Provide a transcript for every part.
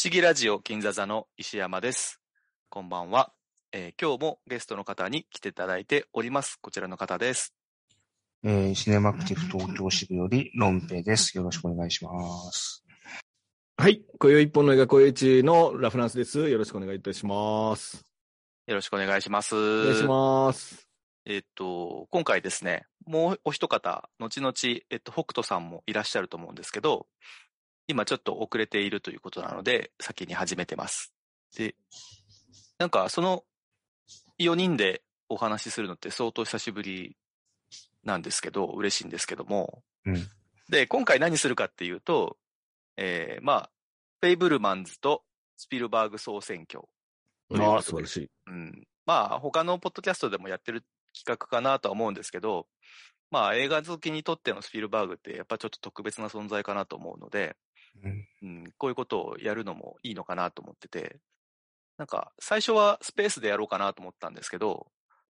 不思議ラジオ金座座の石山です。こんばんは、えー今日もゲストの方に来ていただいております。こちらの方です。えーシネマクティブ東京支部よりロンペイです。よろしくお願いします。はい。今宵一本の映画公演中のラフランスです。よろしくお願いいたします。よろしくお願いします。お願いします。えっと、今回ですね、もうお一方、後々、えっと、北斗さんもいらっしゃると思うんですけど、今ちょっと遅れているということなので、先に始めてます。で、なんかその4人でお話しするのって相当久しぶりなんですけど、嬉しいんですけども、うん。で、今回何するかっていうと、えー、まあ、フェイブルマンズとスピルバーグ総選挙。ああ、素晴らしい。うん。まあ、他のポッドキャストでもやってる企画かなとは思うんですけど、まあ、映画好きにとってのスピルバーグってやっぱちょっと特別な存在かなと思うので、うんうん、こういうことをやるのもいいのかなと思ってて、なんか、最初はスペースでやろうかなと思ったんですけど、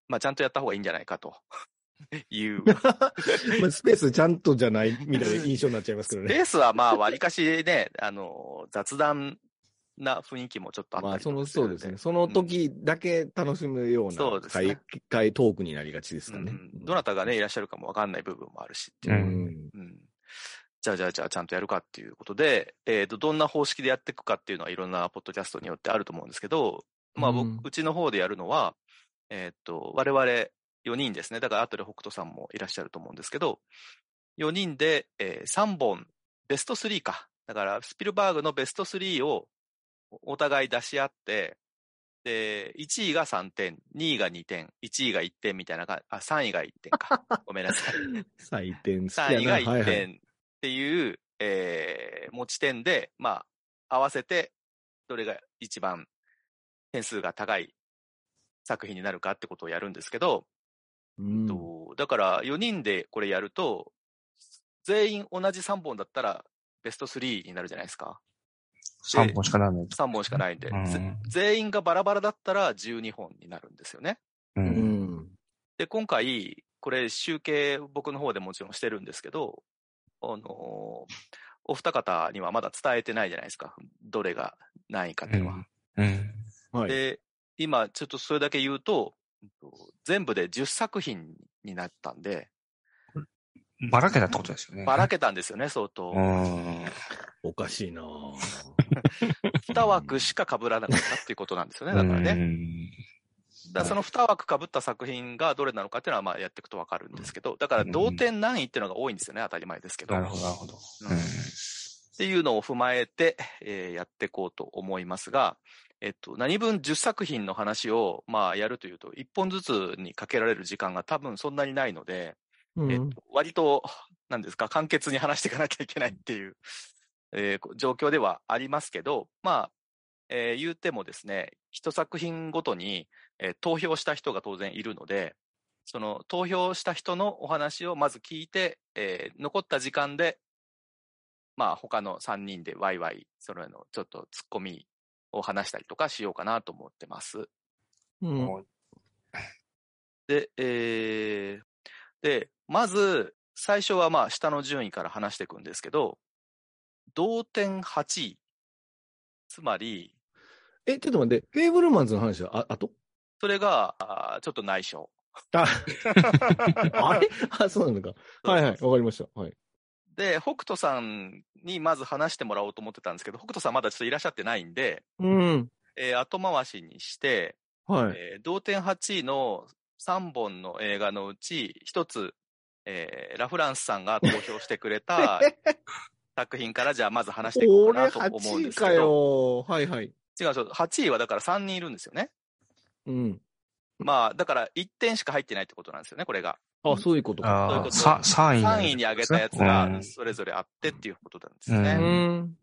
まあ、ちゃんとやった方がいいんじゃないかと いう。まあ、スペースちゃんとじゃないみたいな印象になっちゃいますけどね。スペースはまあ、割かしね、あの、雑談な雰囲気もちょっとあったまあ、りその、とかするのそうですね。その時だけ楽しむようそうなですね会、会トークになりがちですかね。うんどなたがね、いらっしゃるかもわかんない部分もあるしってういう。ん。うんじゃあじゃあじゃあちゃんとやるかっていうことで、えっ、と、どんな方式でやっていくかっていうのはいろんなポッドキャストによってあると思うんですけど、まあ僕、ううんちの方でやるのは、えっ、と、我々4人ですね。だから後で北斗さんもいらっしゃると思うんですけど、4人で、え3本、ベスト3か。だからスピルバーグのベスト3をお互い出し合って、で、1位が3点、2位が2点、1位が1点みたいなあ、3位が1点か。ごめんなさい。採点好き3位がやな。はい1はい。点っていう、えー持ち点で、まあ、合わせて、どれが一番点数が高い作品になるかってことをやるんですけど、うんとだから4人でこれやると、全員同じ3本だったらベスト3になるじゃないですか。3本しかならない。3本しかないんで、うんぜ全員がバラバラだったら12本になるんですよね。う。うんん。で、今回、これ集計僕の方でもちろんしてるんですけど、あのーお二方にはまだ伝えてないじゃないですか。どれが何位かっていうのは。うん。はい。で、今ちょっとそれだけ言うと、全部で10作品になったんで、ばらけたってことですよね。ばらけたんですよね、相当う。ん。おかしいな2 枠しか被らなかったっていうことなんですよね、だからね。ね。だその2枠被った作品がどれなのかっていうのはまあやっていくとわかるんですけど、だから同点何位っていうのが多いんですよね、当たり前ですけど。なるほど、なるほど。うんっていうのを踏まえて、えーやっていこうと思いますが、えっと、何分10作品の話を、まあ、やるというと、1本ずつにかけられる時間が多分そんなにないので、うんえっと、割と、なんですか、簡潔に話していかなきゃいけないっていう、えーこ状況ではありますけど、まあ、えー言うてもですね、一作品ごとに、えー投票した人が当然いるので、その投票した人のお話をまず聞いて、えー残った時間で、まあ他の3人でワイワイ、それのちょっとツッコミを話したりとかしようかなと思ってます。うんで、えーで、まず、最初はまあ下の順位から話していくんですけど、同点8位。つまり、え、ちょっと待って、フェーブルマンズの話は、あ、あとそれが、あーちょっと内緒。あ、あれ？あ、そうなのか。はいはい、わかりました。はい。で、北斗さんにまず話してもらおうと思ってたんですけど、北斗さんまだちょっといらっしゃってないんで、うん。えー後回しにして、はい。えー同点8位の3本の映画のうち、一つ、えーラフランスさんが投票してくれた 作品から、じゃあまず話していこうか俺なと思うん8位かですけど、よ。はいはい。違う8位はだから3人いるんですよね。うん。まあ、だから1点しか入ってないってことなんですよね、これが。あ、そういうことか。そういうことああ、さ3位。3位に上げたやつがそれぞれあってっていうことなんですよね。ううんん。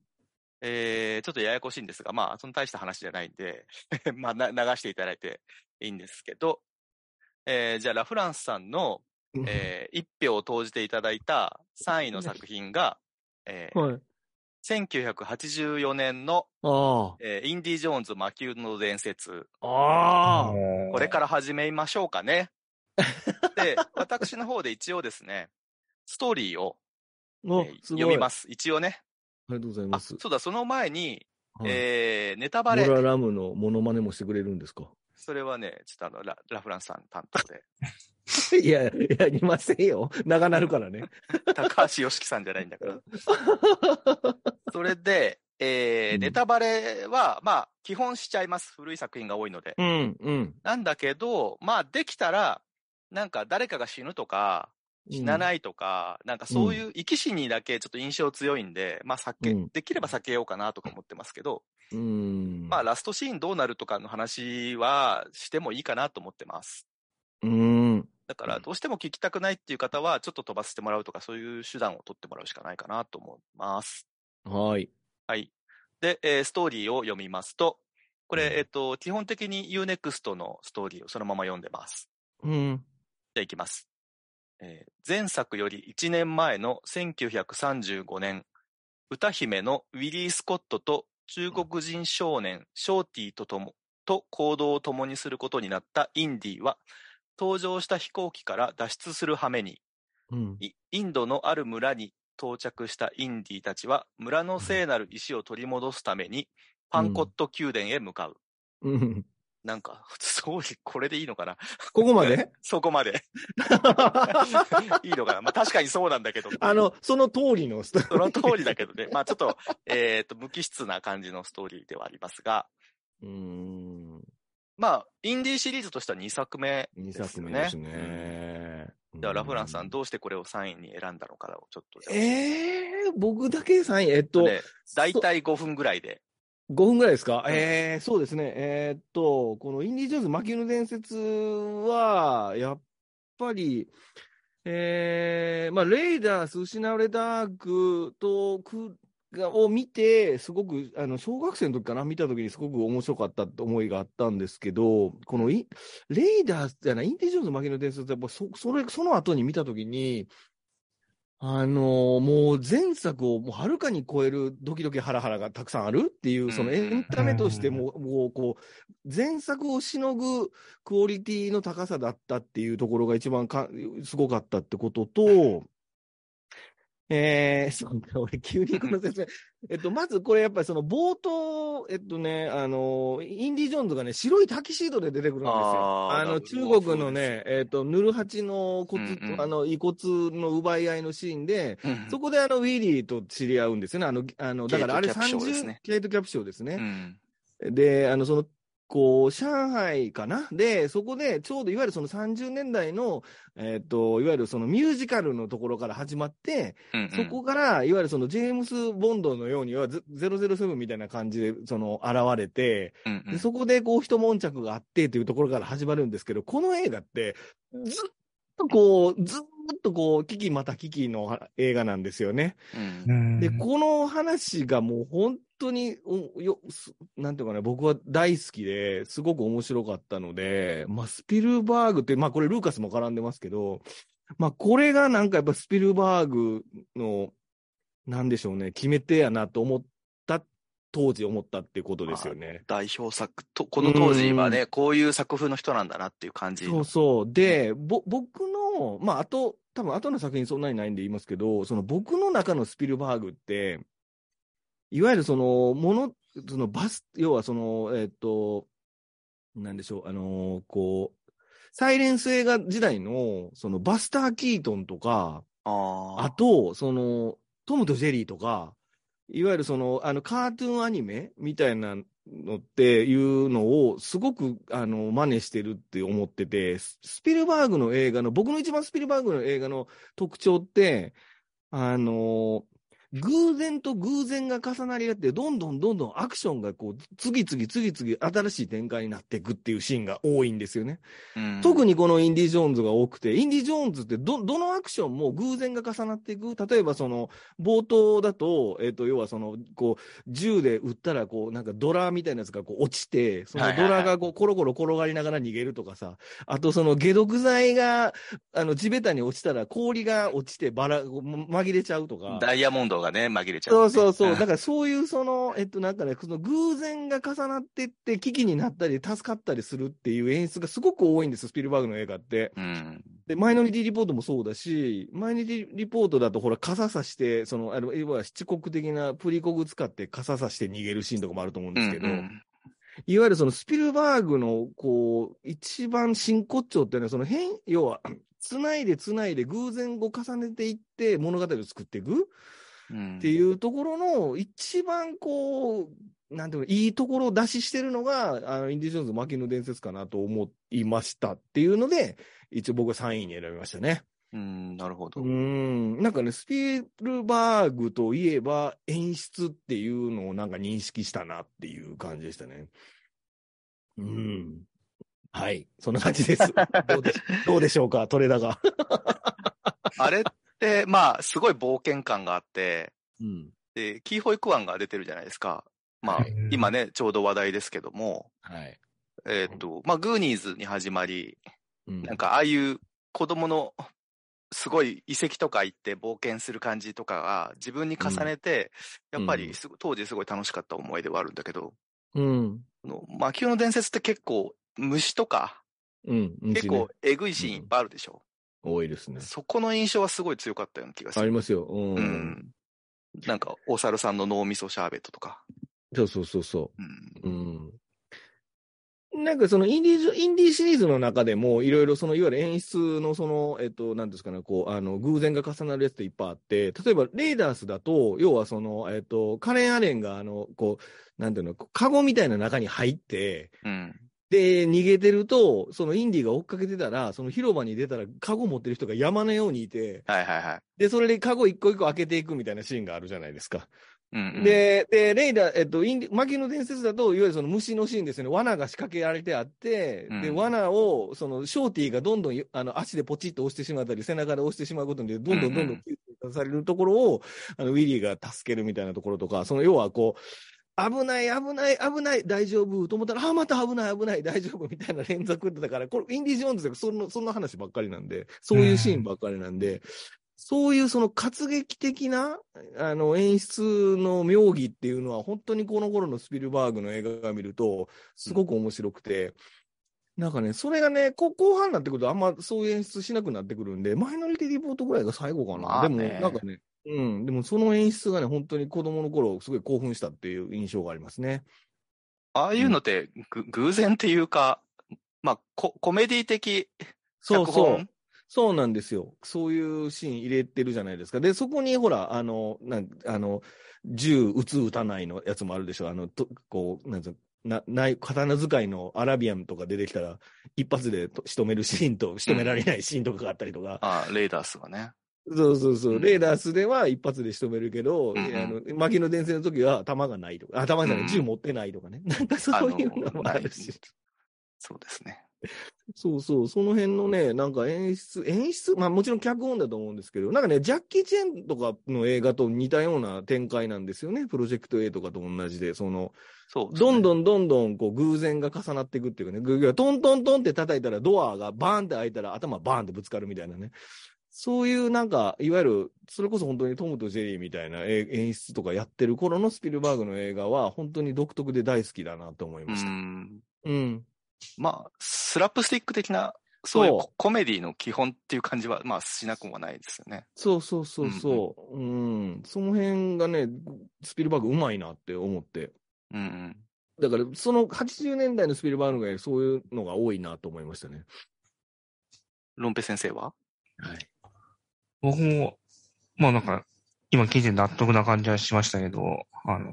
えー、ちょっとややこしいんですが、まあ、その大した話じゃないんで、まあ、な流していただいていいんですけど、えー、じゃあ、ラフランスさんの、えー、1票を投じていただいた3位の作品が、えーはい。1984年の、あえーインディ・ジョーンズ魔球の伝説、あ。ああ。これから始めましょうかね。で、私の方で一応ですね、ストーリーを、えおー。読みますす。一応ね。ありがとうございあ、ます。そうだ、その前に、はいえー、ネタバレモ。ララムのモノマネもしてくれるんですか？それはね、ちょっとあの、ララフランスさん担当で、いや、やりませんよ。長なるからね。高橋良樹さんじゃないんだから。それで、えーうんネタバレは、まあ、基本しちゃいます。古い作品が多いので。うん、うん。なんだけど、まあ、できたら、なんか誰かが死ぬとか、死なないとか、なんかそういう生き死にだけちょっと印象強いんで、まあ避け、うんできれば避けようかなとか思ってますけど、うん。まあラストシーンどうなるとかの話はしてもいいかなと思ってます。うん。だからどうしても聞きたくないっていう方はちょっと飛ばせてもらうとかそういう手段を取ってもらうしかないかなと思います。はい。はい。で、えーストーリーを読みますと、こうんれ、えっと、基本的に Unext のストーリーをそのまま読んでます。うん。じゃあいきます。えー前作より1年前の1935年、歌姫のウィリー・スコットと中国人少年ショーティーととも、と行動を共にすることになったインディは、登場した飛行機から脱出する羽目に、うん。イインドのある村に到着したインディたちは、村の聖なる石を取り戻すために、パンコット宮殿へ向かう。うん。なんか、そうこれでいいのかな？ここまで？そこまで。いいのかな？まあ確かにそうなんだけど。あの、その通りのストーリーその通りだけどね。まあちょっと、えっ、と、無機質な感じのストーリーではありますが、うん。まあ、インディーシリーズとしては2作目2ですよね。作目ですうんね。では、ラフランスさん、うどうしてこれを3位に選んだのかをちょっとええ僕だけ3位、えっと、ね、大体5分ぐらいで。5分ぐらいですか、えー、そうですね。えーっと、このインディ・ジョーンズ魔球の伝説は、やっぱり、えー、まあ、レイダース、失われたアークと、くを見て、すごく、あの、小学生の時かな、見た時にすごく面白かったって思いがあったんですけど、このイ、レイダースじゃない、インディ・ジョーンズ魔球の伝説って、やっぱそ、それ、その後に見た時に、あのもう前作をもうはるかに超えるドキドキハラハラがたくさんあるっていう、そのエンタメとしても、もうこう、前作をしのぐクオリティの高さだったっていうところが一番かすごかったってことと、えー、そうか、俺急にこの説明。えっと、まずこれやっぱりその冒頭、えっとね、あの、インディ・ジョーンズがね、白いタキシードで出てくるんですよ。あの、中国のね、えっと、ヌルハチの骨、うんうんあの、遺骨の奪い合いのシーンで、うんそこであの、ウィリーと知り合うんですよね。あの、あの、だからあれケイトキャプショーです30ね、ケイトキャプショーですうね。ん。で、あの、その、こう、上海かな？で、そこで、ちょうどいわゆるその30年代の、えっ、と、いわゆるそのミュージカルのところから始まって、うんうん。そこから、いわゆるそのジェームス・ボンドのようには、ゼ007みたいな感じで、その、現れて、うんうん。でそこでこう、一悶着があってというところから始まるんですけど、この映画って、ずっとこう、ずっとこう、危機また危機の映画なんですよね。うんで、この話がもう本当に、およ、すなんていうかね、僕は大好きで、すごく面白かったので、まあ、スピルバーグって、まあ、これルーカスも絡んでますけど、まあ、これがなんかやっぱスピルバーグの、なんでしょうね、決め手やなと思った、当時思ったってことですよね。代表作と、この当時はね、こういう作風の人なんだなっていう感じ。そうそう。で、ぼ、僕の、まあ、あと、多分後の作品そんなにないんで言いますけど、その僕の中のスピルバーグって、いわゆるその、もの、そのバス、要はその、えっと、なんでしょう、あのこう、サイレンス映画時代の、そのバスター・キートンとか。あと、その、トムとジェリーとか、いわゆるその、あの、カートゥーンアニメみたいなのっていうのを、すごく、あの、真似してるって思ってて、スピルバーグの映画の、僕の一番スピルバーグの映画の特徴って、あの、偶然と偶然が重なり合って、どんどんどんどんアクションがこう、次々次々新しい展開になっていくっていうシーンが多いんですよね。うん特にこのインディ・ジョーンズが多くて、インディ・ジョーンズってど、どのアクションも偶然が重なっていく。例えばその、冒頭だと、えっ、と、要はその、こう、銃で撃ったら、こう、なんかドラみたいなやつがこう落ちて、そのドラがこう、コロコロ転がりながら逃げるとかさ、あとその解毒剤が、あの、地べたに落ちたら氷が落ちてばら、紛れちゃうとか。ダイヤモンドがね、紛れちゃう、そうそうそう。だかからそういうその、えっとなんかね、その偶然が重なってって危機になったり助かったりするっていう演出がすごく多いんです、スピルバーグの映画って。ら。うん。で、マイノリティリポートもそうだし、マイノリティリポートだと、ほら、傘さして、その、あの、いわゆる七国的なプリコグ使って傘さして逃げるシーンとかもあると思うんですけど、うんうんいわゆるそのスピルバーグの、こう、一番真骨頂っていうのは、その変、要は、つないでつないで偶然を重ねていって物語を作っていくうんっていうところの、一番こう、なんていうの、いいところを出ししてるのが、あの、インディ・ジョーンズ・マキの伝説かなと思いましたっていうので、一応僕は3位に選びましたね。うん、なるほどう。ん、なんかね、スピルバーグといえば演出っていうのをなんか認識したなっていう感じでしたね。うん。はい、そんな感じです。どうでどうでしょうか、トレーダーが。あれって、まあ、すごい冒険感があって、うん。で、キーホイクワンが出てるじゃないですか。まあはい、今ね、ちょうど話題ですけども、はい。えっと、まあ、グーニーズに始まり、うんなんか、ああいう子供の、すごい遺跡とか行って冒険する感じとかが自分に重ねて、うんやっぱり当時すごい楽しかった思い出はあるんだけど、うん。あの魔球の伝説って結構虫とか、うん。結構えぐいシーンいっぱいあるでしょ。多いですね。そこの印象はすごい強かったような気がする。ありますよ。うん。うん。なんか、お猿さんの脳みそシャーベットとか。そうそうそうそうん。う。うん。なんかそのインディーズ、インディーシリーズの中でも、いろいろその、いわゆる演出のその、えっと、なんですかね、こう、あの、偶然が重なるやつっていっぱいあって、例えば、レーダースだと、要はその、えっと、カレン・アレンが、あの、こう、なんていうの、カゴみたいな中に入って、うん。で、逃げてると、そのインディが追っかけてたら、その広場に出たら、カゴ持ってる人が山のようにいて、はいはいはい。で、それでカゴ一個一個開けていくみたいなシーンがあるじゃないですか。うん、うん。、で、で、レイダー、えっと、インディ、マキの伝説だと、いわゆるその虫のシーンですよね。罠が仕掛けられてあって、で、うん罠を、その、ショーティーがどんどん、あの、足でポチッと押してしまったり、背中で押してしまうことで、どんどんどんどん吸収されるところを、あの、ウィリーが助けるみたいなところとか、その、要はこう、危ない、危ない、危ない、大丈夫と思ったら、あ、また危ない、危ない、大丈夫みたいな連続だから、これ、インディ・ジョーンズでその、そんな話ばっかりなんで、そういうシーンばっかりなんで、そういうその活劇的な、あの、演出の妙義っていうのは、本当にこの頃のスピルバーグの映画を見ると、すごく面白くて、なんかね、それがね、こ後半になってくると、あんまそういう演出しなくなってくるんで、マイノリティリポートぐらいが最後かな。でも、なんかね、うん、でもその演出がね、本当に子供の頃、すごい興奮したっていう印象がありますね。ああいうのって、ぐ偶然っていうか、まあ、ココメディ的そうそう。そうなんですよ。そういうシーン入れてるじゃないですか。で、そこにほら、あの、なん、あの、銃撃つ撃たないのやつもあるでしょ。あの、とこう、なんつうな、ない、刀使いのアラビアンとか出てきたら、一発でと仕留めるシーンと仕留められないシーンとかがあったりとか。ああ、レーダースがね。そうそうそうう。んレーダースでは一発で仕留めるけど、うんの、牧野伝説の時は弾がないとか、あ、弾じゃない、うん銃持ってないとかね。なんかそういうのもあるし。そうですね。そうそう、その辺のね、なんか演出、演出、まあもちろん脚本だと思うんですけど、なんかね、ジャッキー・チェンとかの映画と似たような展開なんですよね。プロジェクト A とかと同じで、その、そうね、どんどんどんどんこう偶然が重なっていくっていうかね、トントントンって叩いたらドアがバーンって開いたら頭バーンってぶつかるみたいなね。そういうなんか、いわゆる、それこそ本当にトムとジェリーみたいなえ演出とかやってる頃のスピルバーグの映画は本当に独特で大好きだなと思いうました。ん。うん。まあ、スラップスティック的な、そういうそうココメディの基本っていう感じは、まあ、しなくもないですよね。そうそうそうそう。うん、その辺がね、スピルバーグうまいなって思って。うんうん。だから、その80年代のスピルバーグがそういうのが多いなと思いましたね。ロンペ先生は？はい。僕も、まあなんか、今聞いて納得な感じはしましたけど、あのー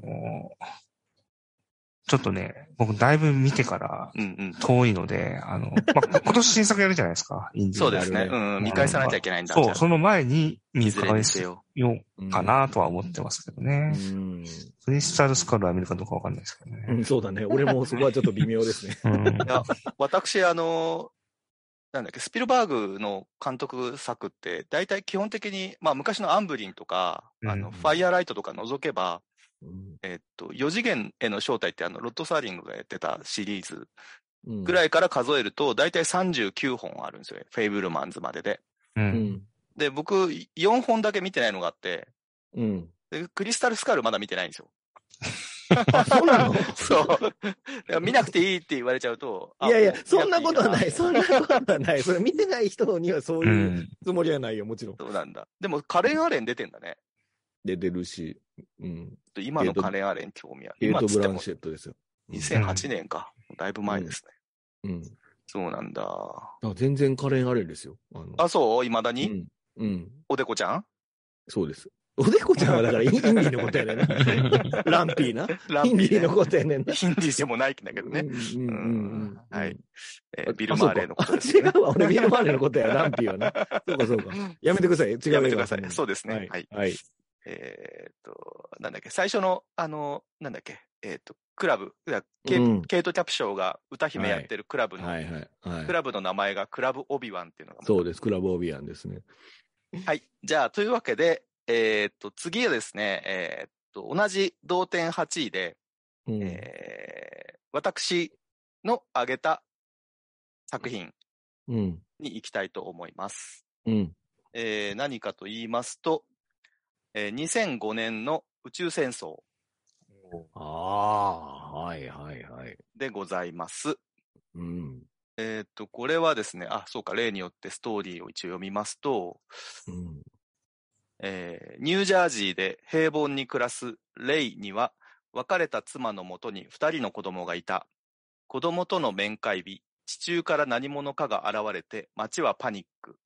ちょっとね、僕だいぶ見てからうんうん。遠いので、あの、まあ、今年新作やるじゃないですか、インディーそうですね。うん。見返さなきゃいけないんだ。そう、その前に見返せよ。ようかなとは思ってますけどね。うん。クリスタルスカルは見るかどうかわかんないですけどうね。ん、そうだね。俺もそこはちょっと微妙ですね。うん。いや、私、あの、なんだっけ、スピルバーグの監督作って、大体基本的に、まあ昔のアンブリンとか、あの、うんファイアーライトとか除けば、うんえっと、4次元への正体ってあの、ロッド・サーリングがやってたシリーズうんぐらいから数えると、大体39本あるんですよ。フェイブルマンズまでで。で、僕、4本だけ見てないのがあって、うん。でクリスタル・スカルまだ見てないんですよ。あ、そうなの？そう。見なくていいって言われちゃうと。あいやいやそんなことはない。見そんなことはない。それ見てない人にはそうう。いうんつもりはないよ、もちろん。そうなんだ。でも、カレン・アレン出てんだね。出てるし、うん。今のカレン・アレン興味ある。ケイト・ブランシェットですよ。2008年か。だいぶ前ですね。うん。そうなんだ。ら全然カレン・アレンですよ。あそう？未だに、うん。うん。おでこちゃん？そうです。おでこちゃんはだからインディーのことやねんな。ランピーな。ランピーねインディーのことやねんな。ヒンディーでもないんだけどね。はいえ。ビル・マーレーのこと違。うわ。俺ビル・マーレーのことや、ランピーはな。そうかそうか。やめてください。違うやめてくださいそうですねはい。はいはい。えーっと、なんだっけ、最初の、あの、なんだっけ、えーっと、クラブ、ケイうんケイト・キャプショーが歌姫やってるクラブの、はいはい。はいク。ラブの名前がクラブ・オビワンっていうのが。そうです。クラブ・オビアンですね。はい。じゃあ、というわけで、えーっと、次はですね、えーっと、同じ同点8位で、うん。えー私の挙げた作品うん。に行きたいと思います。うん。えー何かと言いますと、えー2005年の宇宙戦争ああ、はいはいはい。でございます。うん。えっ、と、これはですね、あ、そうか、例によってストーリーを一応読みますと、うん。えーニュージャージーで平凡に暮らすレイには、別れた妻のもとに二人の子供がいた。子供との面会日、地中から何者かが現れて、街はパニック。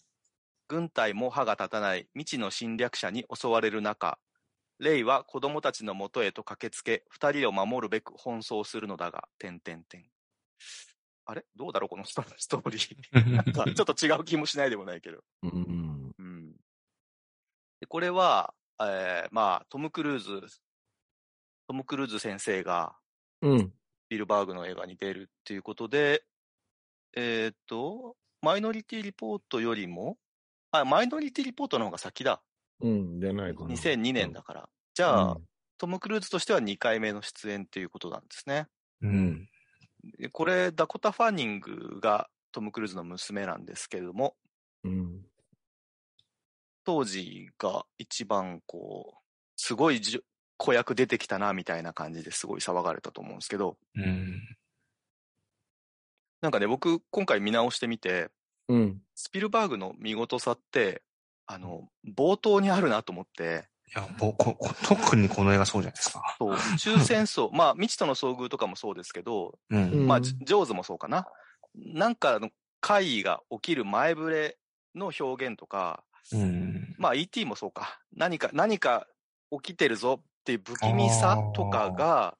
軍隊も歯が立たない未知の侵略者に襲われる中、レイは子供たちのもとへと駆けつけ、二人を守るべく奔走するのだが、点々点。あれ？どうだろうこのストーリー。なんかちょっと違う気もしないでもないけど。うん。うん。でこれは、えーまあ、トム・クルーズ、トム・クルーズ先生がうん。ビルバーグの映画に出るっていうことで、えーっと、マイノリティ・リポートよりも、あ、マイノリティ・リポートの方が先だ。うん。じゃないかな。2002年だから。じうん。ゃあ、トム・クルーズとしては2回目の出演っていうことなんですね。うん。でこれ、ダコタ・ファーニングがトム・クルーズの娘なんですけれども、うん。当時が一番こう、すごい子役出てきたな、みたいな感じですごい騒がれたと思うんですけど、うん。なんかね、僕、今回見直してみて、うん。スピルバーグの見事さって、あの、冒頭にあるなと思って、いや、ぼここ特にこの映画そうじゃないですか。そう、宇宙戦争、まあ、未知との遭遇とかもそうですけど、う。うんんまあ、ジジョーズもそうかな。なんかの怪異が起きる前触れの表現とか、うん。まあ ET もそうか。何か、何か起きてるぞっていう不気味さとかが、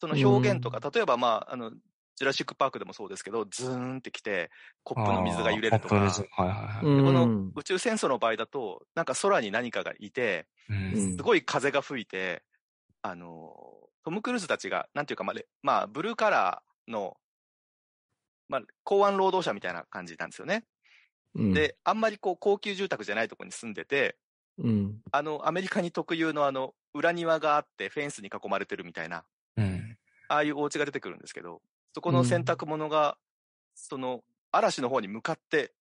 その表現とか、例えばまあ、あの、ジュラシックパークでもそうですけど、ズーンってきて、コップの水が揺れるとか、はいはいはい。うんこの宇宙戦争の場合だと、なんか空に何かがいて、うんすごい風が吹いて、あの、トム・クルーズたちが、なんていうか、まあ、レまあ、ブルーカラーの、まあ、港湾労働者みたいな感じなんですよね。うん、で、あんまりこう、高級住宅じゃないところに住んでて、うん。あの、アメリカに特有のあの、裏庭があってフェンスに囲まれてるみたいな、うん。ああいうお家が出てくるんですけど、そこの洗濯物が、その、嵐の方に向かって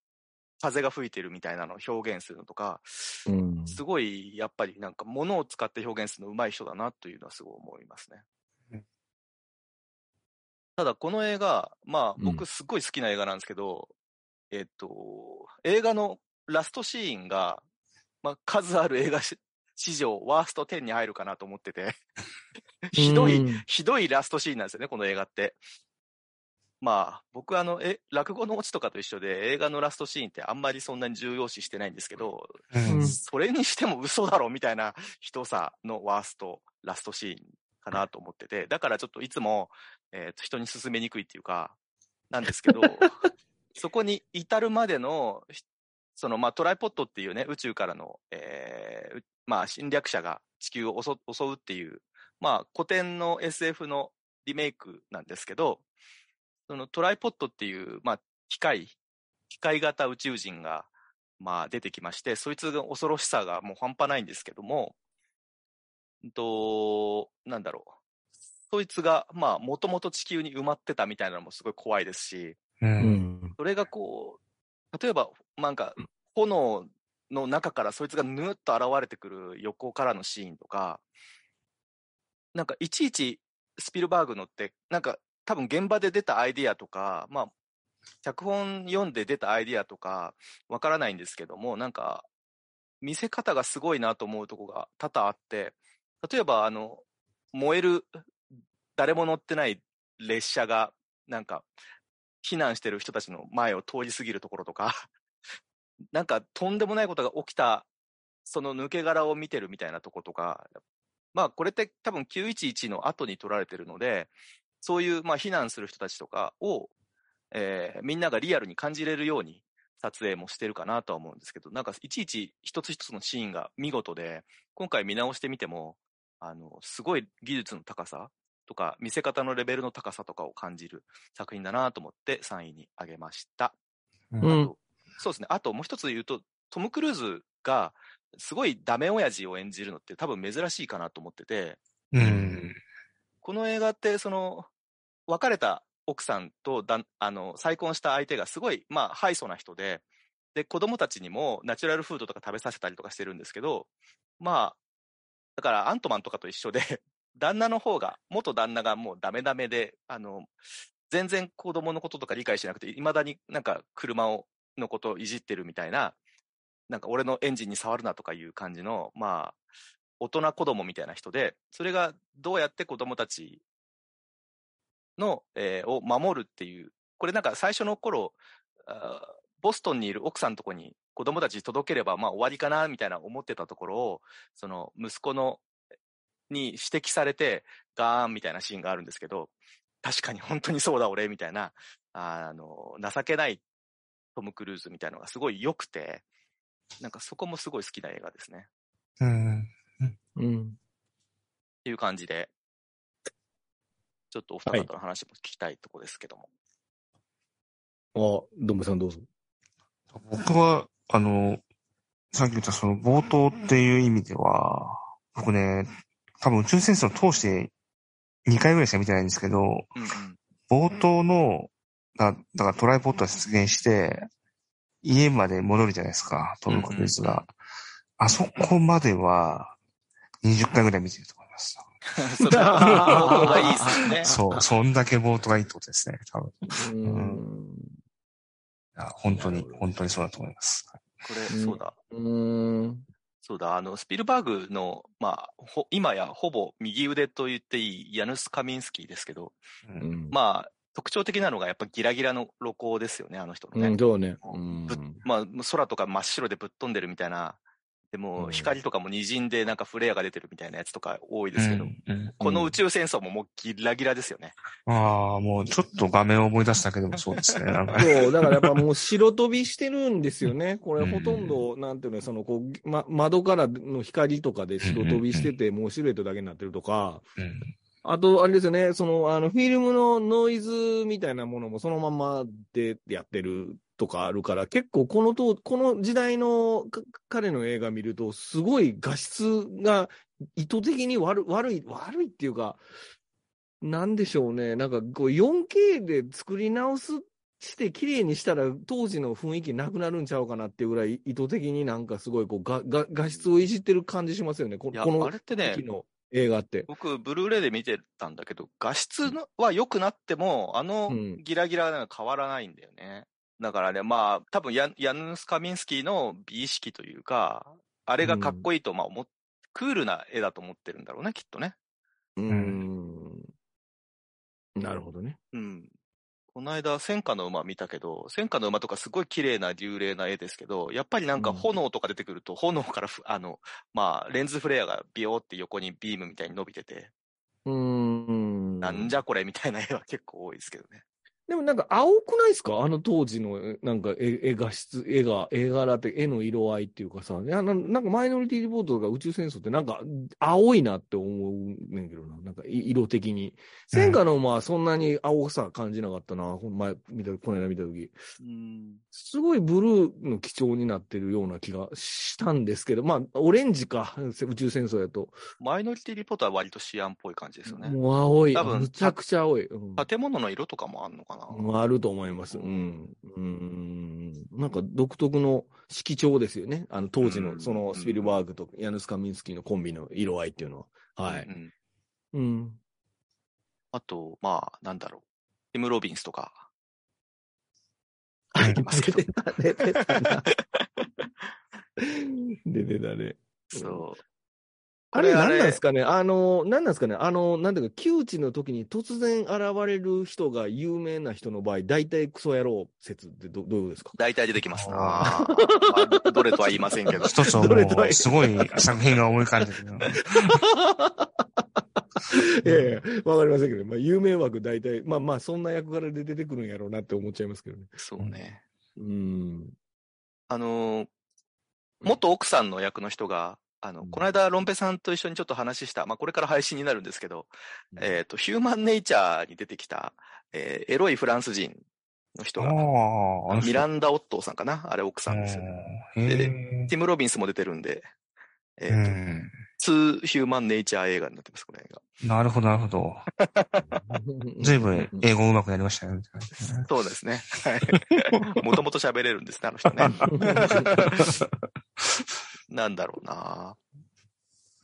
風が吹いてるみたいなのを表現するのとか、うん。すごい、やっぱりなんか物を使って表現するの上手い人だなというのはすごい思いますねうん。ただこの映画、まあうん僕すごい好きな映画なんですけど、えっと、映画のラストシーンが、まあ数ある映画し史上ワースト10に入るかなと思ってて、ひどい、うん。ひどいラストシーンなんですよね、この映画って。まあ、僕あの、え、落語のオチとかと一緒で映画のラストシーンってあんまりそんなに重要視してないんですけど、うん。それにしても嘘だろみたいな人さのワースト、ラストシーンかなと思ってて、だからちょっといつも、えーと人に勧めにくいっていうか、なんですけど、そこに至るまでの、その、まあ、トライポットっていうね、宇宙からの、えーまあ、侵略者が地球を襲うっていう、まあ、古典の SF のリメイクなんですけど、そのトライポットっていう、まあ、機械、機械型宇宙人が、まあ、出てきまして、そいつが恐ろしさがもう半端ないんですけども、と、なんだろう。そいつが、まあ、もともと地球に埋まってたみたいなのもすごい怖いですし、それがこう、例えば、なんか、炎の中からそいつがぬーっと現れてくる横からのシーンとか、なんかいちいちスピルバーグのって、なんか多分現場で出たアイディアとか、まあ、脚本読んで出たアイディアとか、わからないんですけども、なんか、見せ方がすごいなと思うとこが多々あって、例えば、あの、燃える、誰も乗ってない列車が、なんか、避難してる人たちの前を通り過ぎるところとか、なんかとんでもないことが起きた、その抜け殻を見てるみたいなとことか、まあこれって多分911の後に撮られてるので、そういうまあ避難する人たちとかを、えーみんながリアルに感じれるように撮影もしてるかなとは思うんですけど、なんかいちいち一つ一つのシーンが見事で、今回見直してみても、あの、すごい技術の高さとか、見せ方のレベルの高さとかを感じる作品だなと思って3位に挙げました。うんそうですね。あともう一つ言うと、トム・クルーズがすごいダメ親父を演じるのって多分珍しいかなと思ってて、うん。この映画ってその、別れた奥さんとあの再婚した相手がすごい、まあ、ハイソな人で、で、子供たちにもナチュラルフードとか食べさせたりとかしてるんですけど、まあ、だからアントマンとかと一緒で、旦那の方が、元旦那がもうダメダメで、あの、全然子供のこととか理解してなくて、未だになんか車を、のことをいじってるみたいな、なんか俺のエンジンに触るなとかいう感じの、まあ、大人子供みたいな人で、それがどうやって子供たちの、えーを守るっていう、これなんか最初の頃、ボストンにいる奥さんのとこに子供たち届ければまあ終わりかなみたいな思ってたところを、その息子の、に指摘されてガーンみたいなシーンがあるんですけど、確かに本当にそうだ俺みたいな、あの、情けないトム・クルーズみたいなのがすごい良くて、なんかそこもすごい好きな映画ですね。うん。うん。っていう感じで、ちょっとお二方の話も聞きたいとこですけども。あ、どんぶさんどうぞ。僕は、あの、さっき言ったその冒頭っていう意味では、僕ね、多分宇宙戦争を通して2回ぐらいしか見てないんですけど、うんうん。冒頭の、だだからトライポッドが出現して、家まで戻るじゃないですか、トム・クルーズうんうんが。あそこまでは20回ぐらい見てると思います。それは、冒頭がいいですね。そう、そんだけ冒頭がいいってことですね、多分。うん。本当に、本当にそうだと思います。これ、そうだ。うん。そうだ、あの、スピルバーグの、まあ、ほ今やほぼ右腕と言っていいヤヌス・カミンスキーですけど、ううんん。まあ、特徴的なのがやっぱギラギラの露光ですよね、あの人のね。うん、そうね。ぶまあ、空とか真っ白でぶっ飛んでるみたいな、でも、うん光とかも滲んでなんかフレアが出てるみたいなやつとか多いですけど、うんうんこの宇宙戦争ももうギラギラですよね。ああ、もうちょっと画面を思い出しただけでもそうですね。なんかね そう、だからやっぱもう白飛びしてるんですよね。これうんほとんど、なんていうの、そのこう、ま、窓からの光とかで白飛びしてて、もうシルエットだけになってるとか、うんあと、あれですよね、その、あの、フィルムのノイズみたいなものもそのままでやってるとかあるから、結構このと、この時代のか彼の映画見ると、すごい画質が意図的に悪悪い、悪いっていうか、なんでしょうね、なんかこう 4K で作り直すして綺麗にしたら当時の雰囲気なくなるんちゃうかなっていうぐらい意図的になんかすごいこうがが画質をいじってる感じしますよね、このあれってね映画って。僕、ブルーレイで見てたんだけど、画質のは良くなっても、あのうんギラギラは変わらないんだよね。だからね、まあ、多分ヤン、ヤヌスカミンスキーの美意識というか、あれがかっこいいと、まあ思っ、クールな絵だと思ってるんだろうね、きっとね。うーん。なるほどね。うん。この間、戦火の馬見たけど、戦火の馬とかすごい綺麗な流麗な絵ですけど、やっぱりなんかうん炎とか出てくると、炎からふ、あの、まあ、レンズフレアがビヨーって横にビームみたいに伸びてて、うーん。なんじゃこれみたいな絵は結構多いですけどね。でもなんか青くないですか？あの当時のえなんか絵絵画質、絵が、絵柄って絵の色合いっていうかさ、いやななんかマイノリティリポートとか宇宙戦争ってなんか青いなって思うねんけどな、なんかい色的に。戦火の馬はそんなに青さ感じなかったな、ほん前見た、この間見たとき。うん。すごいブルーの基調になってるような気がしたんですけど、まあ、オレンジか、宇宙戦争やと。マイノリティリポートは割とシアンっぽい感じですよね。もう青い。多分むちゃくちゃ青い。うん建物の色とかもあんのかな、あると思います。うん。うん。なんか独特の色調ですよね。あの当時うんのそのスピルバーグとヤヌスカミンスキーのコンビの色合いっていうのは。はい。うんうん。あと、まあ、なんだろう。ティム・ロビンスとか。あ出てますけど 出てた、出てたな。出てたね。そう。あれ、あれなんですかねあの、何なんですかねあの、なんていうか、窮地の時に突然現れる人が有名な人の場合、大体クソ野郎説ってどどういうことですか大体出てきます。ああどれとは言いませんけど。一つはどれとはもう、すごい作品が思い浮かんでるけど。いやいや、わかりませんけど、まあ、有名枠大体、まあまあ、そんな役柄で出てくるんやろうなって思っちゃいますけどね。そうね。うん。あのー、元奥さんの役の人が、あの、うんこの間、ロンペさんと一緒にちょっと話した、まあ、これから配信になるんですけど、うんえっ、と、ヒューマンネイチャーに出てきた、えーエロいフランス人の人あが、ミランダ・オットーさんかなあれ奥さんですよ。うんへでえティム・ロビンスも出てるんで、えっ、うと、ん。ツー・ヒューマン・ネイチャー映画になってます、これが。なるほど、なるほど。ずいぶん英語上手くなりましたね。そうですね。はい。もともと喋れるんですね、あの人ね。なんだろうな。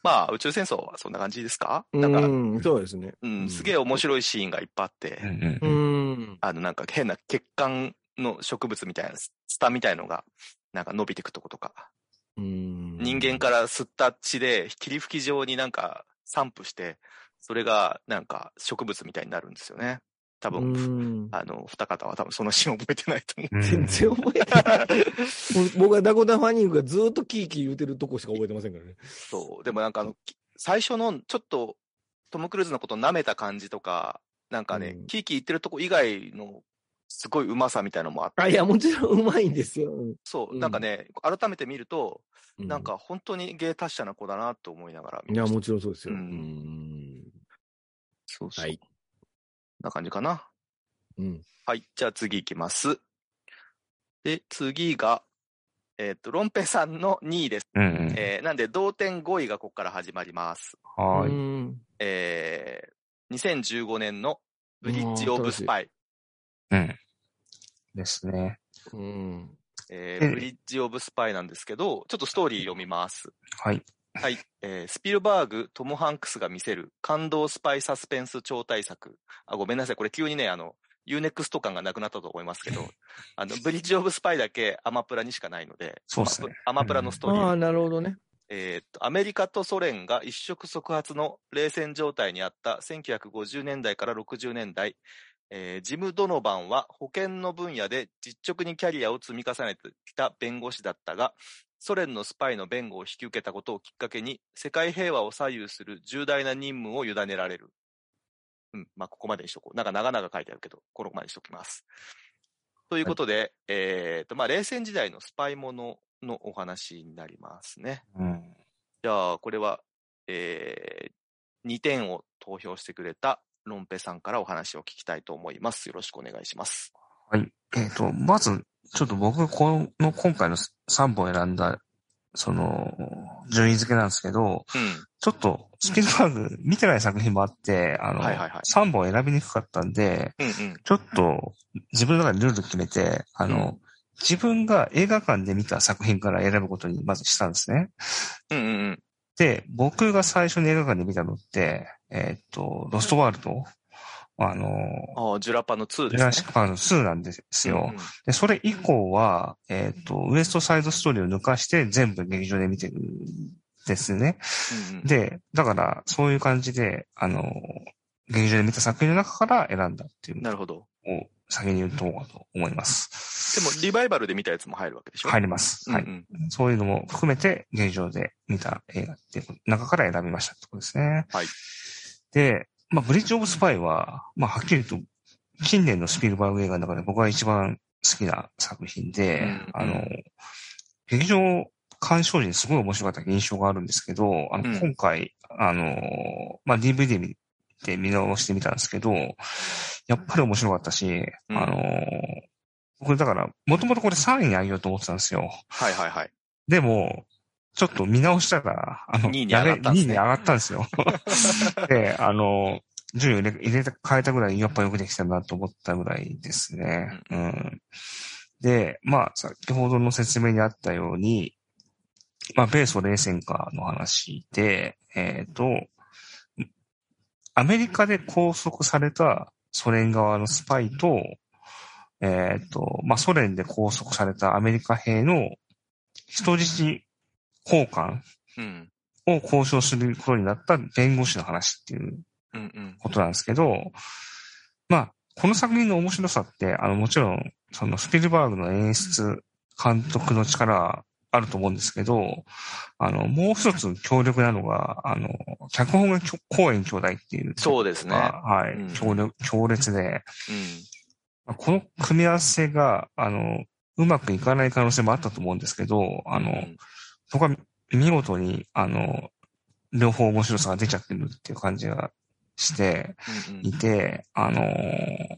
まあ、宇宙戦争はそんな感じですか？なん。か、うん、そうですね。うん、すげえ面白いシーンがいっぱいあって、うん。あの、なんか変な血管の植物みたいな、スタみたいのが、なんか伸びてくとことか、うん。人間から吸った血で霧吹き状になんか散布して、それがなんか植物みたいになるんですよね。多分、うんあの、二方は多分そのシーン覚えてないと思う。うん全然覚えてない。僕はダコタ・ファニングがずっとキーキー言うてるとこしか覚えてませんからね。そう。でもなんかあの、き最初のちょっとトム・クルーズのことを舐めた感じとか、なんかね、うんキーキー言ってるとこ以外のすごいうまさみたいなのもあって。あ、いや、もちろんうまいんですよ。うんそう、うんなんかね、改めて見ると、なん、か本当に芸達者な子だなと思いながら見いや、もちろんそうですよ。ううんん。そうそう。はい。な感じかな。うん。はい。じゃあ次行きます。で、次が、えっ、と、ロンペさんの2位です。うんうん。えーなんで、同点5位がここから始まります。はーい。うんえー、2015年のブリッジ・オブ・スパイ。うん。ですね。うん。ええーブリッジ・オブ・スパイなんですけど、ちょっとストーリー読みます。はい。はい。えースピルバーグ、トム・ハンクスが見せる感動スパイサスペンス超大作。あ、ごめんなさい。これ急にね、あの、 U-NEXT感がなくなったと思いますけど、あの、ブリッジ・オブ・スパイだけアマプラにしかないので、そうっすねアマプラのストーリー。ああ、なるほどね。えーっと、アメリカとソ連が一触即発の冷戦状態にあった1950年代から60年代、えージム・ドノバンは保険の分野で実直にキャリアを積み重ねてきた弁護士だったが、ソ連のスパイの弁護を引き受けたことをきっかけに、世界平和を左右する重大な任務を委ねられる。うん、まあ、ここまでにしとこう。なんか長々書いてあるけど、ここまでにしときます。ということで、えーっと、まあ、冷戦時代のスパイもののお話になりますね。うん。じゃあ、これは、えー、2点を投票してくれたロンペさんからお話を聞きたいと思います。よろしくお願いします。はい。えっ、と、まず、ちょっと僕がこの今回の3本選んだ、その、順位付けなんですけど、うん。ちょっと、スピルバーグ見てない作品もあって、あの、はいはいはい3本選びにくかったんで、うんうん。ちょっと、自分の中でルール決めて、あの、自分が映画館で見た作品から選ぶことにまずしたんですね。うんうんうん。で、僕が最初に映画館で見たのって、えっ、と、ロストワールド？あの、ジュラパの2ジュですね。ラシックパークの2なんですよ。うんうんで、それ以降は、えっ、と、ウエストサイドストーリーを抜かして全部劇場で見てるんですね。うんうんで、だから、そういう感じで、あの、劇場で見た作品の中から選んだっていうのなるほど。を先に言うとこうかと思います。でも、リバイバルで見たやつも入るわけでしょ？入ります。はい。うんうんそういうのも含めて劇場で見た映画っていう中から選びましたってことですね。はい。で、まあ、ブリッジオブスパイは、まあ、はっきり言うと、近年のスピルバーグ映画の中で僕が一番好きな作品で、うんあの、劇場鑑賞時にすごい面白かった印象があるんですけど、あの、うん今回、あの、まあ、DVD 見て見直してみたんですけど、やっぱり面白かったし、うんあの、僕だから、もともとこれ3位にあげようと思ってたんですよ。はいはいはい。でも、ちょっと見直したら、あの、2位に上がったんですね2位に上がったんですよ。で、あの、順位を入れ入れて変えたぐらい、やっぱよくできたなと思ったぐらいですね。うん。で、まあ、先ほどの説明にあったように、まあ、米ソ冷戦下の話で、えっ、と、アメリカで拘束されたソ連側のスパイと、えっ、と、まあ、ソ連で拘束されたアメリカ兵の人質交換うん。を交渉することになった弁護士の話っていう。ことなんですけど、まあ、この作品の面白さって、あの、もちろん、そのスピルバーグの演出、監督の力はあると思うんですけど、あの、もう一つ強力なのが、あの、脚本が公演兄弟っていう。そうですねはい、うん強力、強烈で、うん。この組み合わせが、あの、うまくいかない可能性もあったと思うんですけど、あの、うん僕は見事に、あの、両方面白さが出ちゃってるっていう感じがしてうんいて、あのー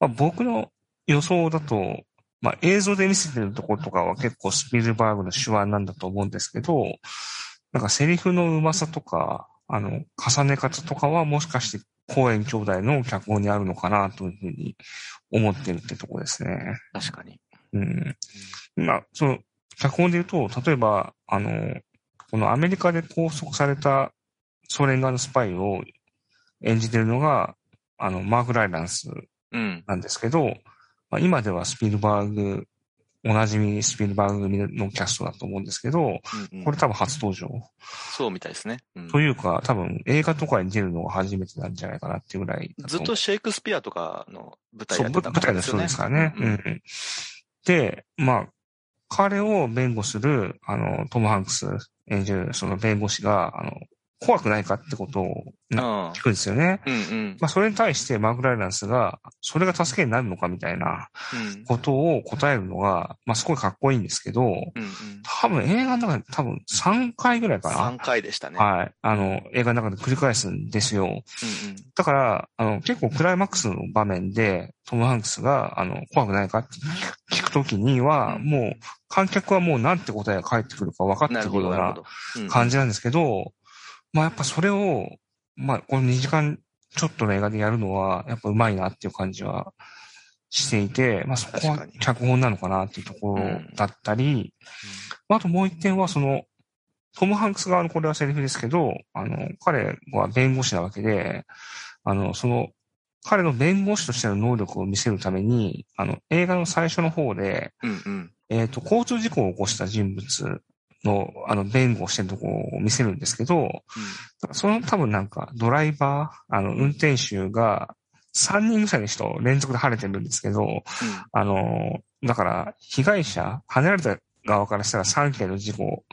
まあ、僕の予想だと、まあ、映像で見せてるところとかは結構スピルバーグの手腕なんだと思うんですけど、なんかセリフのうまさとか、あの、重ね方とかはもしかして公演兄弟の脚本にあるのかなというふうに思ってるってとこですね。確かに。うん。まあ、その、脚本で言うと、例えば、あの、このアメリカで拘束されたソ連側のスパイを演じてるのが、あの、マーク・ライランスうん。なんですけど、まあ、今ではスピルバーグ、おなじみスピルバーグ組のキャストだと思うんですけど、うんうんこれ多分初登場。そうみたいですね。うんというか、多分映画とかに出るのが初めてなんじゃないかなっていうぐらいだずっとシェイクスピアとかの舞台そう、やってたぶ舞台の人ですからね。ううんん。で、まあ、彼を弁護する、あの、トム・ハンクス演じる、その弁護士が、あの、怖くないかってことをな聞くんですよね。うんうんまあ、それに対してマーク・ライランスが、それが助けになるのかみたいなうんことを答えるのが、まあ、すごいかっこいいんですけど、うんうん多分映画の中で多分3回ぐらいか3回でしたね。な。はい。あの、映画の中で繰り返すんですよ。うんうんだから、あの、結構クライマックスの場面で、トム・ハンクスが、あの、怖くないかって聞くときには、うんもう、観客はもうなんて答えが返ってくるか分かってなるような感じなんですけど、まあやっぱそれを、まあこの2時間ちょっとの映画でやるのは、やっぱうまいなっていう感じはしていて、まあそこは脚本なのかなっていうところだったり、まああともう一点はその、トム・ハンクス側のこれはセリフですけど、あの、彼は弁護士なわけで、あの、その、彼の弁護士としての能力を見せるために、あの、映画の最初の方で、うんうん。えっ、と、交通事故を起こした人物の、あの、弁護をしてるところを見せるんですけど、その多分なんか、ドライバー、あの、運転手が、3人ぐらいの人連続で晴れてるんですけど、あの、だから、被害者、跳ねられた側からしたら3件の事故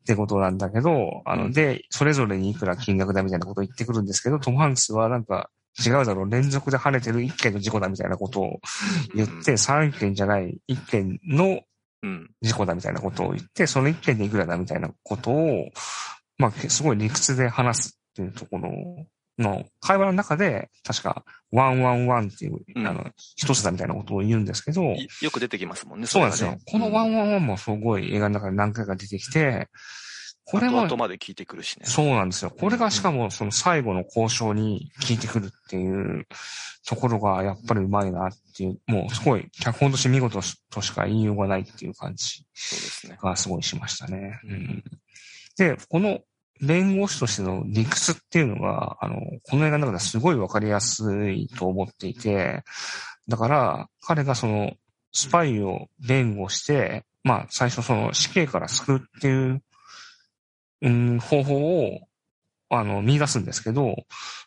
ってことなんだけど、あの、うん。で、それぞれにいくら金額だみたいなことを言ってくるんですけど、トム・ハンクスはなんか、違うだろう、連続で跳ねてる1件の事故だみたいなことを言って、3件じゃない1件のうん。事故だみたいなことを言って、その1件でいくらだみたいなことを、まあ、すごい理屈で話すっていうところの会話の中で、確か、 one one one っていう、うん。あの、一つだみたいなことを言うんですけど、いよく出てきますもんね、そうなんですよ。この one one one もすごい映画の中で何回か出てきて、これも後、まで効いてくるしね。そうなんですよ。これがしかもその最後の交渉に効いてくるっていうところがやっぱりうまいなっていう、もうすごい脚本として見事としか言いようがないっていう感じそうですね。がすごいしましたね。うんうんで、この弁護士としての理屈っていうのが、あの、この映画の中ではすごいわかりやすいと思っていて、だから彼がそのスパイを弁護して、まあ最初その死刑から救うっていう、うん、方法をあの、見出すんですけど、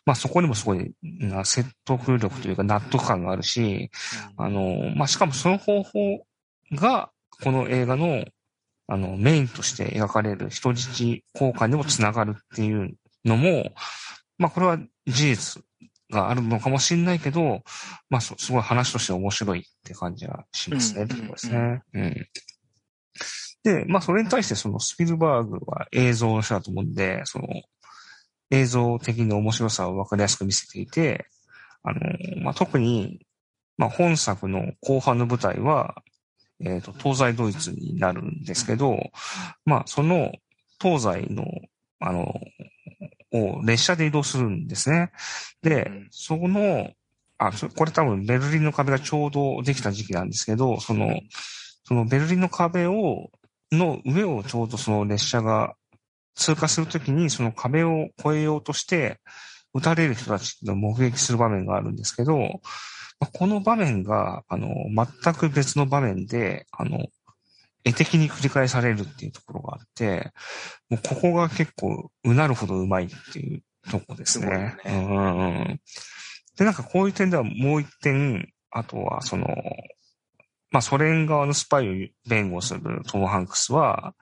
まあそこにもすごいな説得力というか納得感があるし、あの、まあ、しかもその方法が、この映画の、あの、メインとして描かれる人質交換にもつながるっていうのも、まあ、これは事実があるのかもしれないけど、まあ、そすごい話として面白いって感じがしますね、うんってことですね。うん。で、まあ、それに対してそのスピルバーグは映像の人だと思うんで、その、映像的に面白さを分かりやすく見せていて、あの、まあ、特に、まあ、本作の後半の舞台は、えっ、と、東西ドイツになるんですけど、まあ、その東西の、あの、を列車で移動するんですね。で、その、あ、これ多分ベルリンの壁がちょうどできた時期なんですけど、その、そのベルリンの壁を、の上をちょうどその列車が通過するときに、その壁を越えようとして、撃たれる人たちの目撃する場面があるんですけど、まあ、この場面が、あの、全く別の場面で、あの、絵的に繰り返されるっていうところがあって、もうここが結構うなるほどうまいっていうとこですね。すねうん、で、なんかこういう点ではもう一点、あとはその、まあソ連側のスパイを弁護するトム・ハンクスは、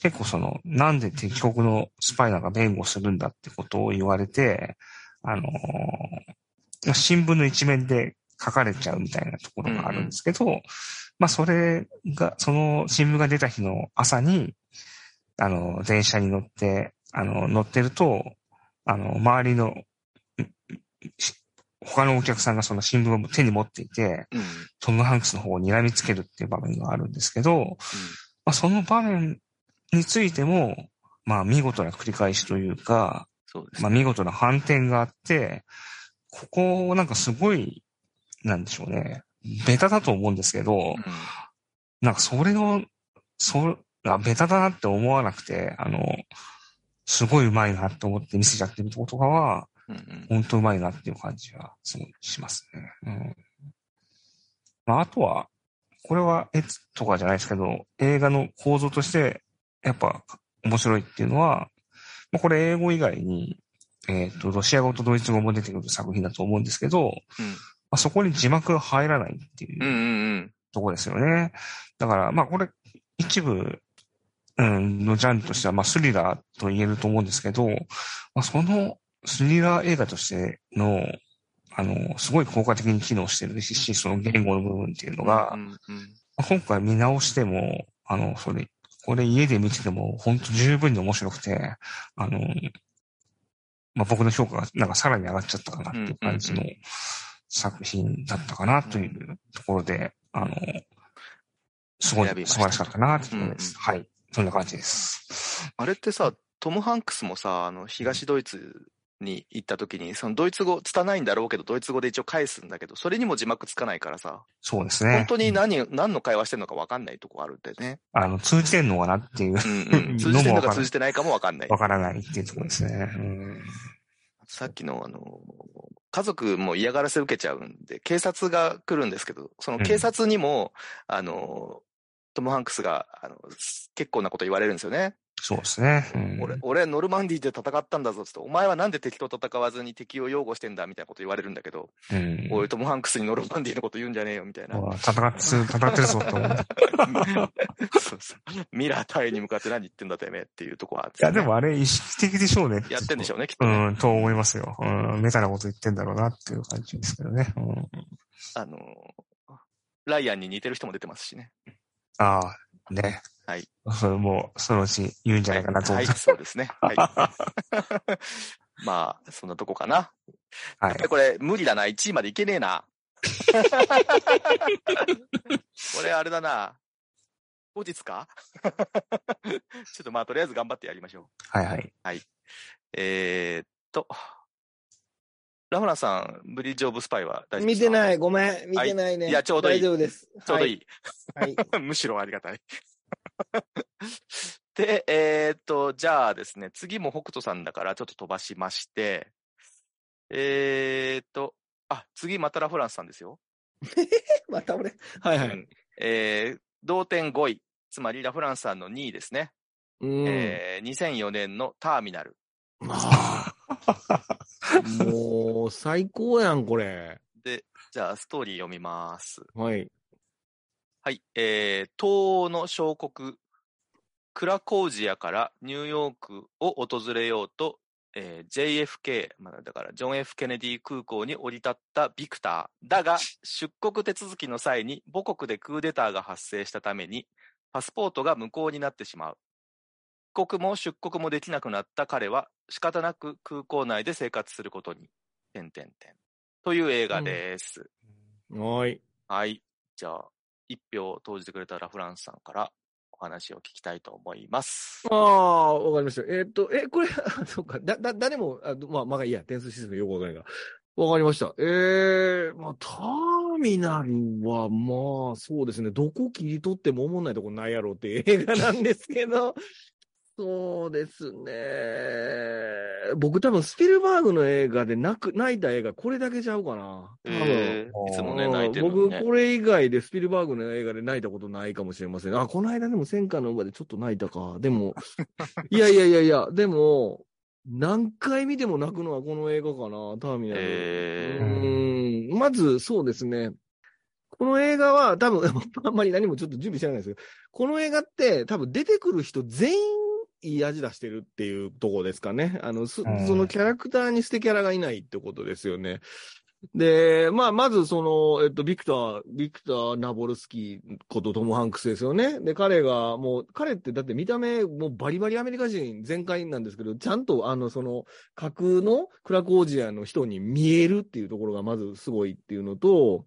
結構その、なんで敵国のスパイなんか弁護するんだってことを言われて、あのー、新聞の一面で書かれちゃうみたいなところがあるんですけど、うんうん、まあそれが、その新聞が出た日の朝に、あの、電車に乗って、あの、乗ってると、あの、周りの、他のお客さんがその新聞を手に持っていて、うん、トム・ハンクスの方を睨みつけるっていう場面があるんですけど、うん、まあ、その場面についても、まあ見事な繰り返しというか、そうね、まあ見事な反転があって、ここなんかすごい、なんでしょうね。ベタだと思うんですけど、うん、なんかそれを、そあ、ベタだなって思わなくて、あの、すごい上手いなって思って見せちゃってるとことかは、うんうん、本当上手いなっていう感じはすごいしますね。うん。まあ、あとは、これは絵とかじゃないですけど、映画の構造としてやっぱ面白いっていうのは、まあ、これ英語以外に、えっ、ー、と、ロシア語とドイツ語も出てくる作品だと思うんですけど、うん、まあ、そこに字幕が入らないっていうとこですよね。だから、まあこれ、一部、うん、のジャンルとしては、まあスリラーと言えると思うんですけど、まあ、そのスリラー映画としての、あの、すごい効果的に機能してるし、その言語の部分っていうのが、うんうん、まあ、今回見直しても、あの、それ、これ家で見てても本当十分に面白くて、あの、まあ、僕の評価がなんかさらに上がっちゃったかなっていう感じの作品だったかなというところで、あの、すごい素晴らしかったなっていうところです。はい。そんな感じです。あれってさ、トム・ハンクスもさ、あの、東ドイツに行った時に、そのドイツ語、拙いんだろうけど、ドイツ語で一応返すんだけど、それにも字幕つかないからさ。そうですね。本当に何、何の会話してるのか分かんないとこあるんでね。あの、通じてんのかなっていう。うんうん、通じてんのか通じてないかも分かんない。分からないっていうところですね。うん、さっきのあの、家族も嫌がらせ受けちゃうんで、警察が来るんですけど、その警察にも、うん、あの、トム・ハンクスが、あの、結構なこと言われるんですよね。そうですね。うん、俺、俺、ノルマンディーで戦ったんだぞってお前はなんで敵と戦わずに敵を擁護してんだみたいなこと言われるんだけど、うん、おい、トム・ハンクスにノルマンディーのこと言うんじゃねえよみたいな。戦って、戦ってるぞと思って。そうそう。ミラー隊に向かって何言ってんだてめえっていうとこは、ね、いや、でもあれ意識的でしょうね。やってんでしょうね、きっと、ね、うん、と思いますよ。うん、メタなこと言ってんだろうなっていう感じですけどね。うん、あの、ライアンに似てる人も出てますしね。ああ、ね。はい。も、そのうち言うんじゃないかなと思って、はい、はい、そうですね。はい。まあ、そんなとこかな。はい。これ、無理だな。1位までいけねえな。これ、あれだな。後日か？ちょっとまあ、とりあえず頑張ってやりましょう。はいはい。はい。えー、っと。ラフランさん、ブリッジオブスパイは大丈夫ですか？見てない、ごめん。見てないね。はい、いや、ちょうどいい。大丈夫です。ちょうどいい。はい。むしろありがたい。で、えー、っと、じゃあですね、次も北斗さんだからちょっと飛ばしまして、えー、っと、あ、次またラフランスさんですよ。また俺。はいはい。うん、えー、同点5位。つまりラフランスさんの2位ですね。えー、2004年のターミナル。もう、最高やん、これ。で、じゃあ、ストーリー読みます。はい。はい。えー、東欧の小国、クラコージアからニューヨークを訪れようと、えー、JFK、まあ、だからジョン・ F・ ケネディ空港に降り立ったビクター。だが、出国手続きの際に母国でクーデターが発生したために、パスポートが無効になってしまう。帰国も出国もできなくなった彼は仕方なく空港内で生活することに、てんてんてん。という映画です。うん、はい。はい。じゃあ、一票投じてくれたラフランスさんからお話を聞きたいと思います。ああ、わかりました。えー、っと、え、これ、そうか、だ、だ、誰も、あまあ、まあ、いいや、点数システムよくわかんないが。わかりました。ええー、まあ、ターミナルは、まあ、そうですね。どこ切り取っても思んないとこないやろうっていう映画なんですけど、そうですね。僕多分スピルバーグの映画で泣く、泣いた映画これだけちゃうかな。多分。えーいつもね、うん泣いてるね僕、これ以外でスピルバーグの映画で泣いたことないかもしれません。あ、この間でも戦火の馬でちょっと泣いたか。でも、いやいやいやいや、でも、何回見ても泣くのはこの映画かな、ターミナル。えうーんまず、そうですね。この映画は多分、あんまり何もちょっと準備してないんですけど、この映画って多分出てくる人全員いい味出してるっていうところですかね。あの、そのキャラクターに捨てキャラがいないってことですよね。で、まあ、まずその、えっと、ビクター、ビクター・ナボルスキーことトム・ハンクスですよね。で、彼がもう、彼ってだって見た目、もうバリバリアメリカ人全開なんですけど、ちゃんとあの、その、架空のクラコージアの人に見えるっていうところがまずすごいっていうのと、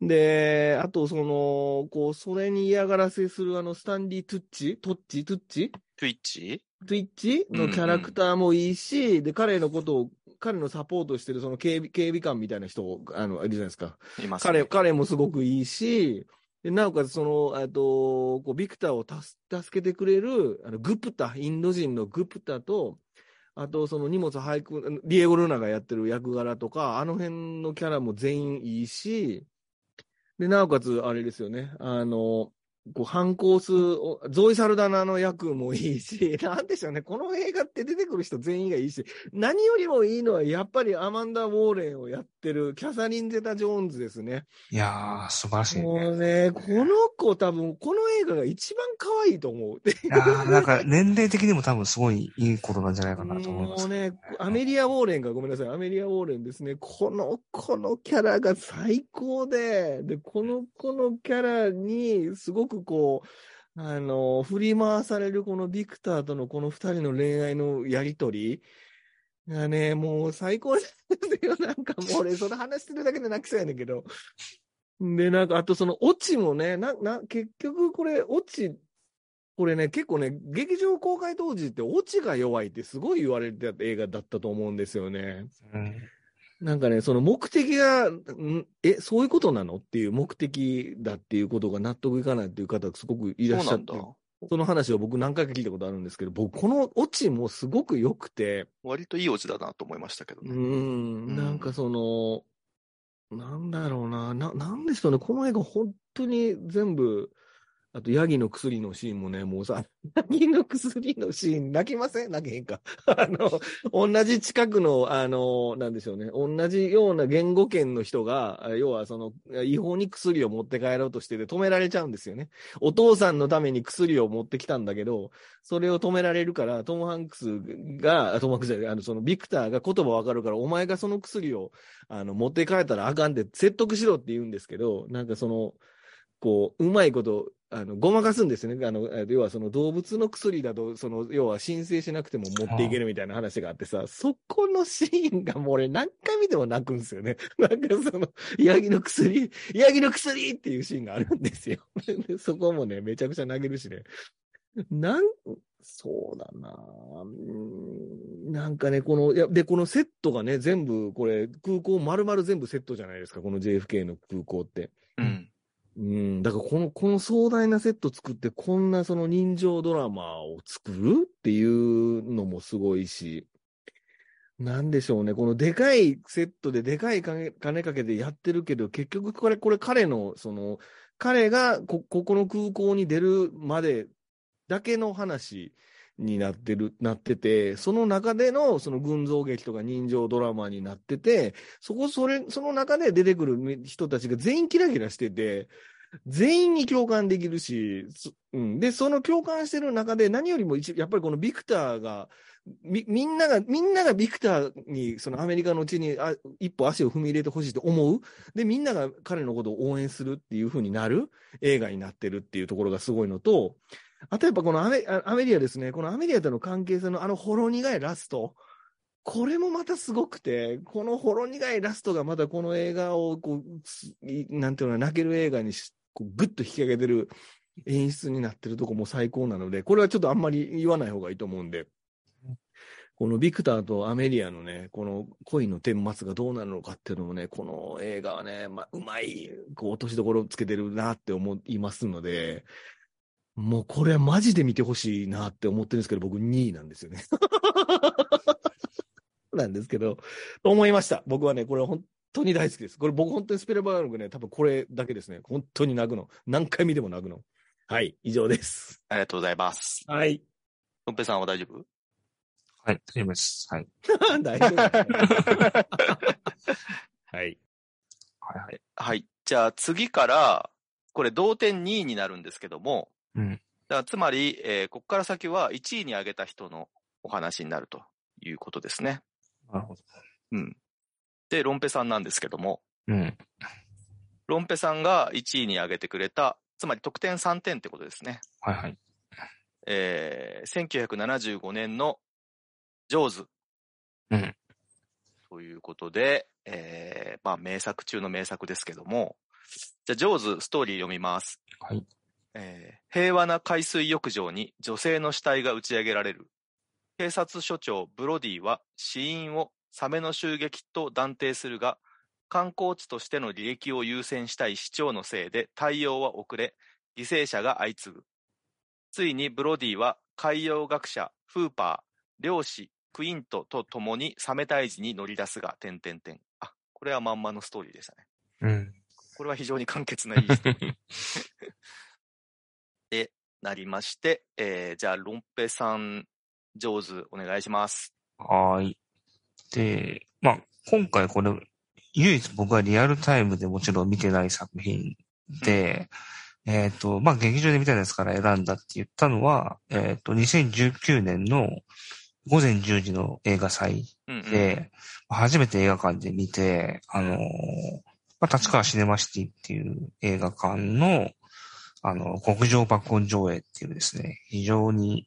で、あとその、こう、それに嫌がらせするあの、スタンディ・トゥッチ？トッチ？トゥッチ？Twitch? トゥイッチ？のキャラクターもいいし、で、彼のことを、彼のサポートしてるその警備、警備官みたいな人、あの、いるじゃないですか。います、彼、ね。彼もすごくいいし、でなおかつその、えっと、こう、ビクターを助けてくれる、あの、グプタ、インド人のグプタと、あと、その荷物配布、あのディエゴ・ルナがやってる役柄とか、あの辺のキャラも全員いいし、で、なおかつ、あれですよね、あの、こう、反抗す、おゾイ・サルダナの役もいいし、なんでしょうね、この映画って出てくる人全員がいいし、何よりもいいのは、やっぱりアマンダ・ウォーレンをやってるキャサリン・ゼタ・ジョーンズですね。いやー、素晴らしいね。もうね、この子多分、この映画が一番可愛いと思う。でいやー、なんか年齢的にも多分すごいいいことなんじゃないかなと思います。もうね、アメリア・ウォーレンが、ごめんなさい、アメリア・ウォーレンですね。この、このキャラが最高で、で、この子のキャラに、すごくこう、あの、振り回されるこのビクターとのこの二人の恋愛のやりとりがね、もう最高ですよ。なんかもう俺、その話してるだけで泣きそうやねんけど。で、なんか、あとそのオチもね、な、な、結局これ、オチ、これね、結構ね、劇場公開当時ってオチが弱いってすごい言われてた映画だったと思うんですよね。うんなんかね、その目的が、ん？え、そういうことなの？っていう目的だっていうことが納得いかないっていう方がすごくいらっしゃってその話を僕何回か聞いたことあるんですけど、僕このオチもすごく良くて、割といいオチだなと思いましたけどうね。ん、なんかその、なんだろうな、な、なんでしょうね、この映画本当に全部、あと、ヤギの薬のシーンもね、もうさ、ヤギの薬のシーン、泣きません？泣けへんか？あの、同じ近くの、あの、なんでしょうね、同じような言語圏の人が、要はその、違法に薬を持って帰ろうとしてて止められちゃうんですよね。お父さんのために薬を持ってきたんだけど、それを止められるから、トム・ハンクスが、トム・ハンクスじゃない、あの、そのビクターが言葉わかるから、お前がその薬を、あの、持って帰ったらあかんって説得しろって言うんですけど、なんかその、こう、うまいこと、あの、ごまかすんですよね。あの、要はその動物の薬だと、その、要は申請しなくても持っていけるみたいな話があってさ、そこのシーンがもう俺何回見ても泣くんですよね。なんかその、ヤギの薬、ヤギの薬っていうシーンがあるんですよ。そこもね、めちゃくちゃ泣けるしね。なん、そうだななんかね、この、いや、で、このセットがね、全部、これ、空港丸々全部セットじゃないですか、この JFK の空港って。うん。だからこの、この壮大なセット作って、こんなその人情ドラマを作るっていうのもすごいし、なんでしょうね、このでかいセットででかい金金かけてやってるけど、結局これ、これ彼の、その、彼がこ、ここの空港に出るまでだけの話。になってる、なってて、その中でのその群像劇とか人情ドラマになってて、そこ、それ、その中で出てくる人たちが全員キラキラしてて、全員に共感できるし、そうん。で、その共感してる中で何よりもやっぱりこのビクターが、み、みんなが、みんながビクターに、そのアメリカの地にあ一歩足を踏み入れてほしいと思う。で、みんなが彼のことを応援するっていう風になる映画になってるっていうところがすごいのと、あとやっぱこのアメアメリアですね、このアメリアとの関係性のあのほろ苦いラスト。これもまたすごくて、このほろ苦いラストがまたこの映画をこう、なんていうの泣ける映画にしこうグッと引き上げてる演出になってるとこも最高なので、これはちょっとあんまり言わない方がいいと思うんで、このビクターとアメリアのね、この恋の顛末がどうなるのかっていうのもね、この映画はね、まあ、うまい、こう、落としどころつけてるなって思いますので、もうこれはマジで見てほしいなって思ってるんですけど、僕2位なんですよね。なんですけど、と思いました。僕はね、これ本当に大好きです。これ僕本当にスペルバーグね、多分これだけですね。本当に泣くの。何回見ても泣くの。はい、以上です。ありがとうございます。はい。とんぺいさんは大丈夫？はい、大丈夫です。はい。大丈夫です。はい。はいはい。はい。じゃあ次から、これ同点2位になるんですけども、うん。だからつまり、えーここから先は1位に上げた人のお話になるということですね。なるほど。うん。で、ロンペさんなんですけども、うん。ロンペさんが1位に上げてくれた、つまり得点3点ってことですね。はいはい。えー、1975年のジョーズ。うん。ということで、えー、まあ名作中の名作ですけども、じゃあジョーズストーリー読みます。はい。えー平和な海水浴場に女性の死体が打ち上げられる。警察署長ブロディは死因をサメの襲撃と断定するが、観光地としての利益を優先したい市長のせいで対応は遅れ、犠牲者が相次ぐ。ついにブロディは海洋学者、フーパー、漁師、クイントと共にサメ退治に乗り出すが、点々点。あ、これはまんまのストーリーでしたね。うん。これは非常に簡潔ないいストーリーで、なりまして、えー、じゃあ、ロンペさん、上手、お願いします。はーい。で、まあ、今回これ、唯一僕はリアルタイムでもちろん見てない作品で、えっ、と、まあ、劇場で見たやつから選んだって言ったのは、えっ、と、2019年の午前10時の映画祭うん、うん。で、初めて映画館で見て、あのーまあ、立川シネマシティっていう映画館の、あの、極上爆音上映っていうですね、非常に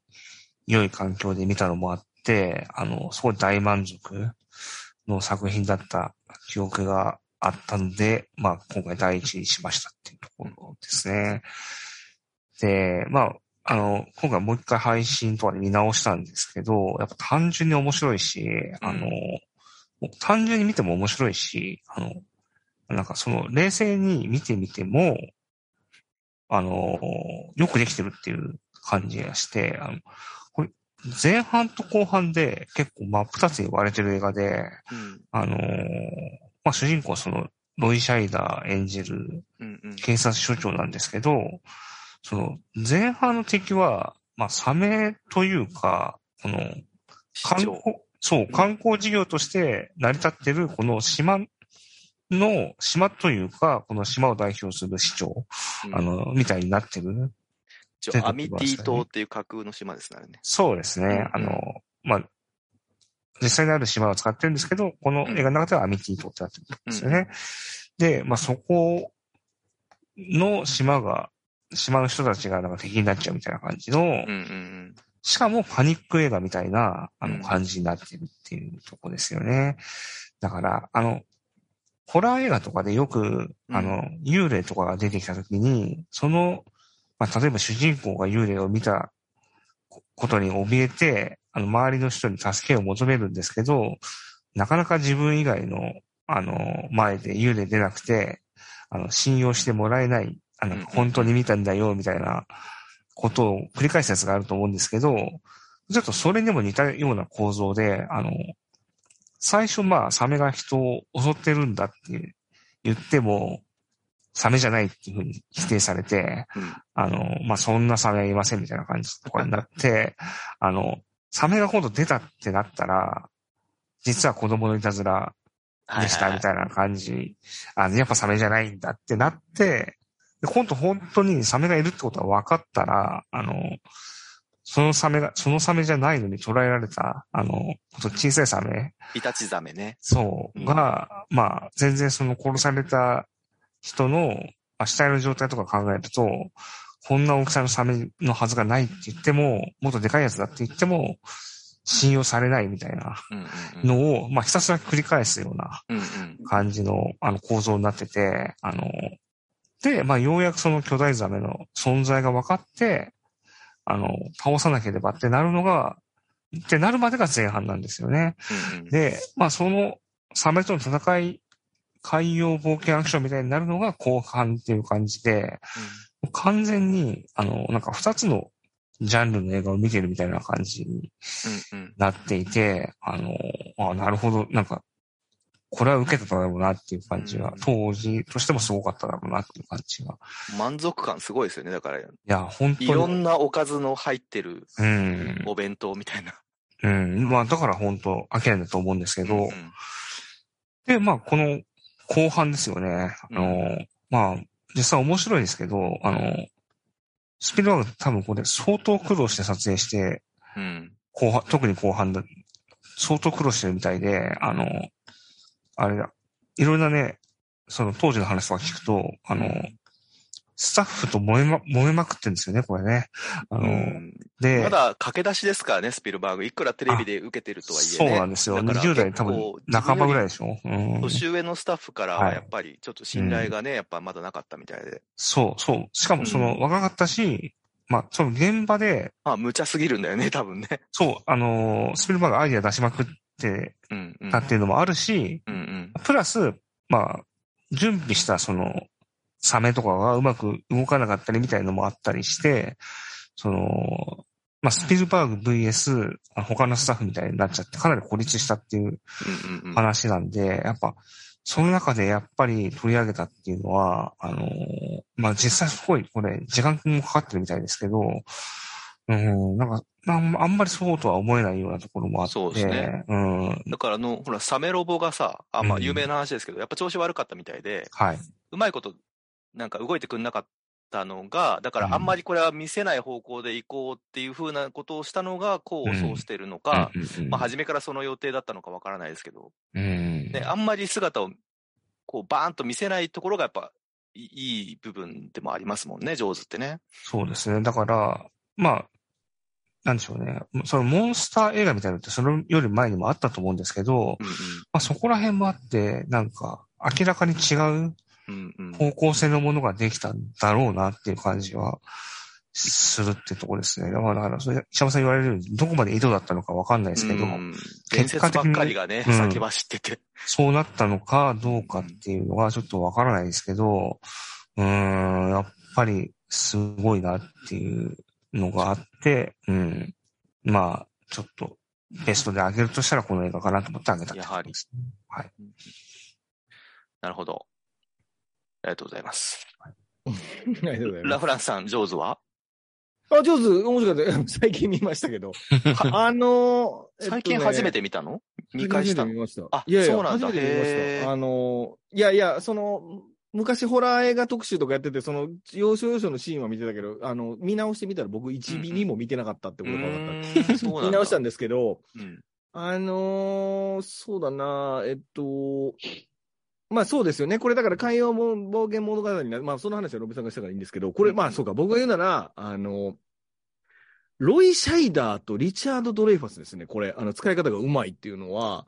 良い環境で見たのもあって、あの、すごい大満足の作品だった記憶があったので、まあ、今回第一にしましたっていうところですね。で、まあ、あの、今回もう一回配信とかで見直したんですけど、やっぱ単純に面白いし、あの、単純に見ても面白いし、あの、なんかその冷静に見てみても、あの、よくできてるっていう感じがして、あの、これ前半と後半で結構真っ二つに割れてる映画で、うん。あの、まあ、主人公はその、ロイ・シャイダー演じるうん。うん。警察署長なんですけど、その、前半の敵は、まあ、サメというか、この、観光、そう、観光事業として成り立ってるこの島の、島というか、この島を代表する市長、うんあの、みたいになってる。ちょ出てきましたねアミティ島っていう架空の島ですね、ね。そうですね。うんうんあの、まあ、実際にある島を使ってるんですけど、この映画の中ではアミティ島ってなってるんですよね。で、まあ、そこの島が、島の人たちがなんか敵になっちゃうみたいな感じの、うんうんしかもパニック映画みたいな、あうんの、感じになってるっていうとこですよね。だから、あの、ホラー映画とかでよく、あの、幽霊とかが出てきたときに、その、まあ、例えば主人公が幽霊を見たことに怯えて、あの、周りの人に助けを求めるんですけど、なかなか自分以外の、あの、前で幽霊出なくて、あの、信用してもらえない、あの本当に見たんだよ、みたいなことを繰り返すやつがあると思うんですけど、ちょっとそれにも似たような構造で、あの、最初まあ、サメが人を襲ってるんだって言っても、サメじゃないっていうふうに否定されて、うん。あの、まあ、そんなサメはいませんみたいな感じとかになって、あの、サメが今度出たってなったら、実は子供のいたずらはいでしたみたいな感じ。あ、やっぱサメじゃないんだってなって、で今度本当にサメがいるってことは分かったら、あの、そのサメが、そのサメじゃないのに捉えられた、あの、小さいサメ、イタチザメね。そう、うんが、まあ、全然その殺された人の、まあ、死体の状態とか考えると、こんな大きさのサメのはずがないって言っても、もっとでかいやつだって言っても、信用されないみたいな。のを、まあ、ひたすら繰り返すような。感じの、あの、構造になってて、あの、で、まあ、ようやくその巨大ザメの存在が分かって、あの、倒さなければってなるのが、ってなるまでが前半なんですよね。うんうん。で、まあ、そのサメとの戦い、海洋冒険アクションみたいになるのが後半っていう感じで、完全に、あの、なんか二つのジャンルの映画を見てるみたいな感じにうんうん。なっていて、あの、あなるほど、なんか、これは受けてただろうなっていう感じが、うん当時としてもすごかっただろうなっていう感じが。満足感すごいですよね。だから、いや、本当いに。ろんなおかずの入ってるうん。お弁当みたいな。うん。まあ、だから本当、飽きないんだと思うんですけど、うんで、まあ、この後半ですよね。あの、まあ、実際面白いですけど、あの、スピルバーグ多分これ相当苦労して撮影して、うん。後半、特に後半だ、相当苦労してるみたいで、あの、あれだ、いろんなね、その当時の話とか聞くと、あの、スタッフと揉めま、揉めまくってるんですよね、これね。あの、うんで、まだ駆け出しですからね、スピルバーグ。いくらテレビで受けてるとはいえね。そうなんですよ。だから20代多分半ばぐらいでしょ。うん、年上のスタッフからはやっぱりちょっと信頼がね、やっぱまだなかったみたいで。そう、そう。しかもその若かったし、まあ、その現場で、まあ、無茶すぎるんだよね、多分ね。そう、あのースピルバーグアイデア出しまくってうん、うん。たっていうのもあるし。プラス、まあ、準備したその、サメとかがうまく動かなかったりみたいのもあったりして、その、まあ、スピルバーグ VS あ他のスタッフみたいになっちゃって、かなり孤立したっていう。話なんで、やっぱ、その中でやっぱり取り上げたっていうのは、あのーまあ、実際すごいこれ、時間もかかってるみたいですけど、うん、なんか、あんまりそうとは思えないようなところもあって、そうですね。うん、だからあの、ほら、サメロボがさ、あ、まあ、うん。有名な話ですけど、やっぱ調子悪かったみたいで、はい。うまいこと、なんか動いてくんなかったのが、だからあんまりこれは見せない方向で行こうっていうふうなことをしたのが、功を奏してるのか、うん。うん。まあ、初めからその予定だったのかわからないですけど、うん。ね、あんまり姿を、こう、バーンと見せないところがやっぱ、いいい部分でもありますもんね、上手ってね。そうですね。だから、まあ、なんでしょうね。そのモンスター映画みたいなのってそれより前にもあったと思うんですけど、うんまあそこら辺もあって、なんか明らかに違ううん。うんうん。方向性のものができたんだろうなっていう感じはするってとこですね。だから、だからそれ、石山さん言われるように、どこまで意図だったのかわかんないですけど、うん伝説ばっかりがね、うん先走ってて。そうなったのかどうかっていうのはちょっとわからないですけど、うーん、やっぱりすごいなっていうのがあって、うん。まあ、ちょっとベストであげるとしたらこの映画かなと思ってあげたってことですね。はい。なるほど。ありがとうございます。ありがとうございますラフランスさん、上手は？あ、上手、面白かった。最近見ましたけど。あのー、最近初めてて見たの？見返した？の初めて見ました。あいやいや、そうなんだ初めて見ました。あのー、いやいや、その、昔ホラー映画特集とかやってて、その、要所要所のシーンは見てたけど、あの、見直してみたら僕1ミリも見てなかったってことが分かった。うーん 見直したんですけど、うんあのーそうだな、えっと、まあそうですよね。これだから海洋も暴言物語になる。まあその話はロビさんがしたからいいんですけど、これ、うんまあそうか、僕が言うなら、あの、ロイ・シャイダーとリチャード・ドレイファスですね。これ、あの、使い方がうまいっていうのは、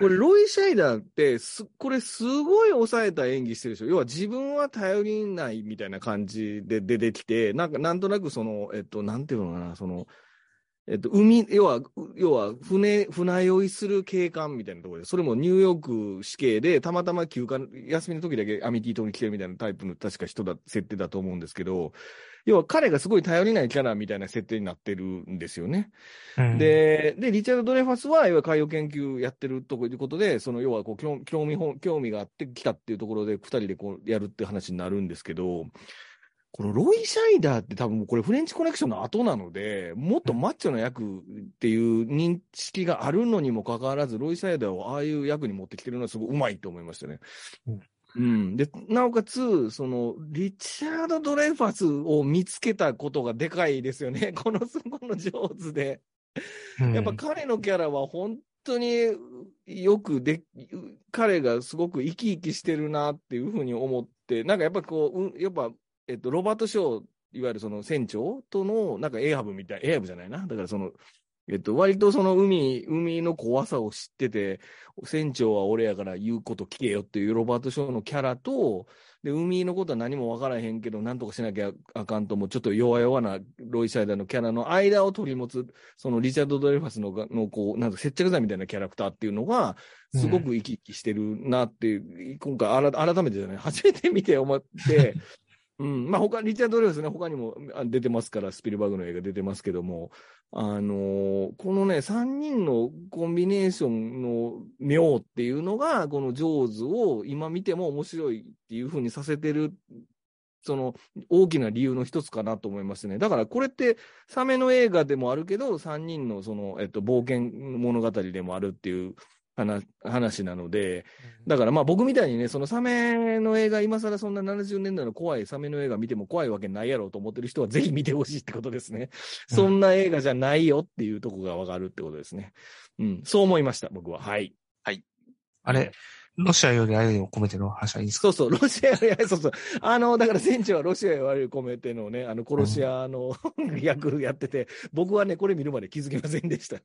これ、ロイ・シャイダーって、す、これすごい抑えた演技してるでしょ。要は自分は頼りないみたいな感じで出てきて、なんか、なんとなくその、えっと、なんていうのかな、その、えっと、海、要は、要は、船、船酔いする警官みたいなところで、それもニューヨーク死刑で、たまたま休暇、休みの時だけアミティ島に来てるみたいなタイプの確か人だ、設定だと思うんですけど、要は彼がすごい頼りないキャラみたいな設定になってるんですよね。うん、で、で、リチャード・ドレファスは、要は海洋研究やってるということで、その、要はこう興、興味本、興味があってきたっていうところで、二人でこう、やるって話になるんですけど、このロイ・シャイダーって多分これフレンチコネクションの後なので、もっとマッチョな役っていう認識があるのにもかかわらず、ロイ・シャイダーをああいう役に持ってきてるのはすごい上手いと思いましたね。うんうん。で、なおかつ、その、リチャード・ドレファスを見つけたことがでかいですよね。この、そこの上手で。やっぱ彼のキャラは本当によくで、彼がすごく生き生きしてるなっていうふうに思って、なんかやっぱこう、うんやっぱ、えっと、ロバート・ショー、いわゆるその船長との、なんかエアハブみたい、エアハブじゃないな。だからその、えっと、割とその海、海の怖さを知ってて、船長は俺やから言うこと聞けよっていうロバート・ショーのキャラと、で、海のことは何も分からへんけど、なんとかしなきゃあかんとも、ちょっと弱々なロイ・シャイダーのキャラの間を取り持つ、そのリチャード・ドレファスの、のこう、なんか接着剤みたいなキャラクターっていうのが、すごく生き生きしてるなっていう、今回改めてじゃない、初めて見て思って、うん。まあ、他、リチャード・レオスね、他にも出てますから、スピルバーグの映画出てますけども、あのーこのね、3人のコンビネーションの妙っていうのが、このジョーズを今見ても面白いっていう風にさせてる、その大きな理由の一つかなと思いますね。だからこれって、サメの映画でもあるけど、3人のその、えっと、冒険物語でもあるっていう話話なので、だからまあ僕みたいにね、そのサメの映画、今更そんな70年代の怖いサメの映画見ても怖いわけないやろうと思ってる人はぜひ見てほしいってことですね。うんそんな映画じゃないよっていうとこがわかるってことですね。うん、そう思いました、僕は。はい。あれ、ロシアより愛を込めての話はいいですか？そうそう、ロシア、いや、そうそう。あの、だから船長はロシアへ悪い込めてのね、あの、殺し屋の役やってて、僕はね、これ見るまで気づきませんでした。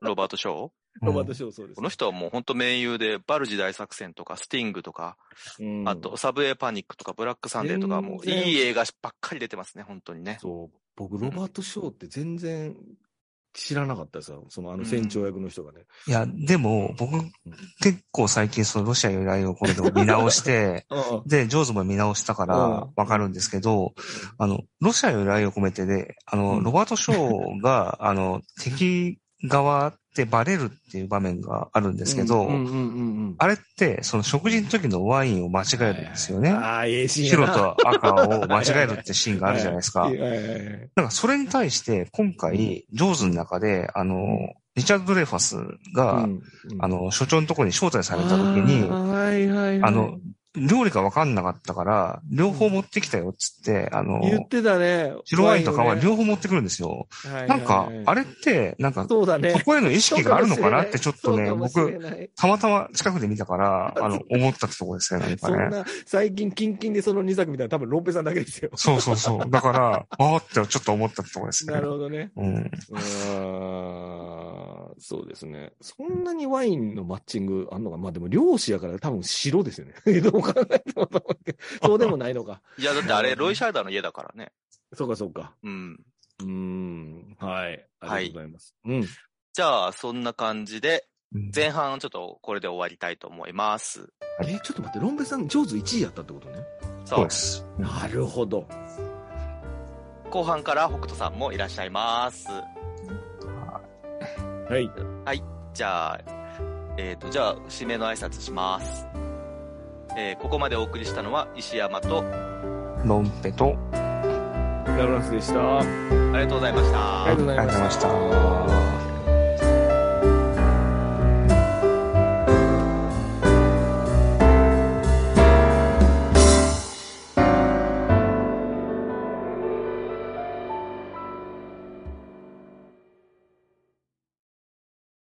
ロバート・ショー？ロバート・ショーそうですこの。人はもう本当盟友で、バルジ大作戦とか、スティングとか、うんあと、サブウェイパニックとか、ブラックサンデーとか、もういい映画ばっかり出てますね、本当にね。そう。僕、ロバート・ショーって全然知らなかったですよ。その、あの、船長役の人がね。いや、でも、僕、結構最近そのロシアより愛を込めてを見直して、あ で、ジョーズも見直したかうん。らわかるんですけど、あの、ロシアより愛を込めてで、あの、うん。ロバート・ショーが、あの、敵側ってバレるっていう場面があるんですけど、うんうんうんうん。あれって、その食事の時のワインを間違えるんですよね。ああ、ええシーン白と赤を間違えるってシーンがあるじゃないですか。なんかそれに対して、今回、ジョーズの中で、あの、リチャード・ドレファスが、うんあの、所長のところに招待された時に。あの、料理が分かんなかったから、両方持ってきたよっつって、あの、言ってたね。白ワインとかはね両方持ってくるんですよ。はいはいはいなんか、あれって、なんか、そうだね。そこへの意識があるのかなってちょっとね、僕、たまたま近くで見たから、あの、思ったとこですね、なんかね。そんな、最近、キンキンでその2作みたいな、多分ロンペさんだけですよ。そうそうそう。だから、あーってちょっと思ったとこですね。なるほどね。うん。うーん、そうですね。そんなにワインのマッチングあんのかまあでも漁師やから多分白ですよね。考えても。そうでもないのか。いや、だってあれ、ロイ・シャーダーの家だからね。そうかそうか。うん。うーん。はい。ありがとうございます。うん。じゃあ、そんな感じで、うん前半ちょっとこれで終わりたいと思います。え、ちょっと待って、ロンベさん、上手1位やったってことね。そう。なるほど。後半から北斗さんもいらっしゃいます。はい。じゃあ、えっ、と、じゃあ、締めの挨拶します。えーここまでお送りしたのは石山と、ロンペと、ラブランスでした。あありがとうございました。ありがとうございました。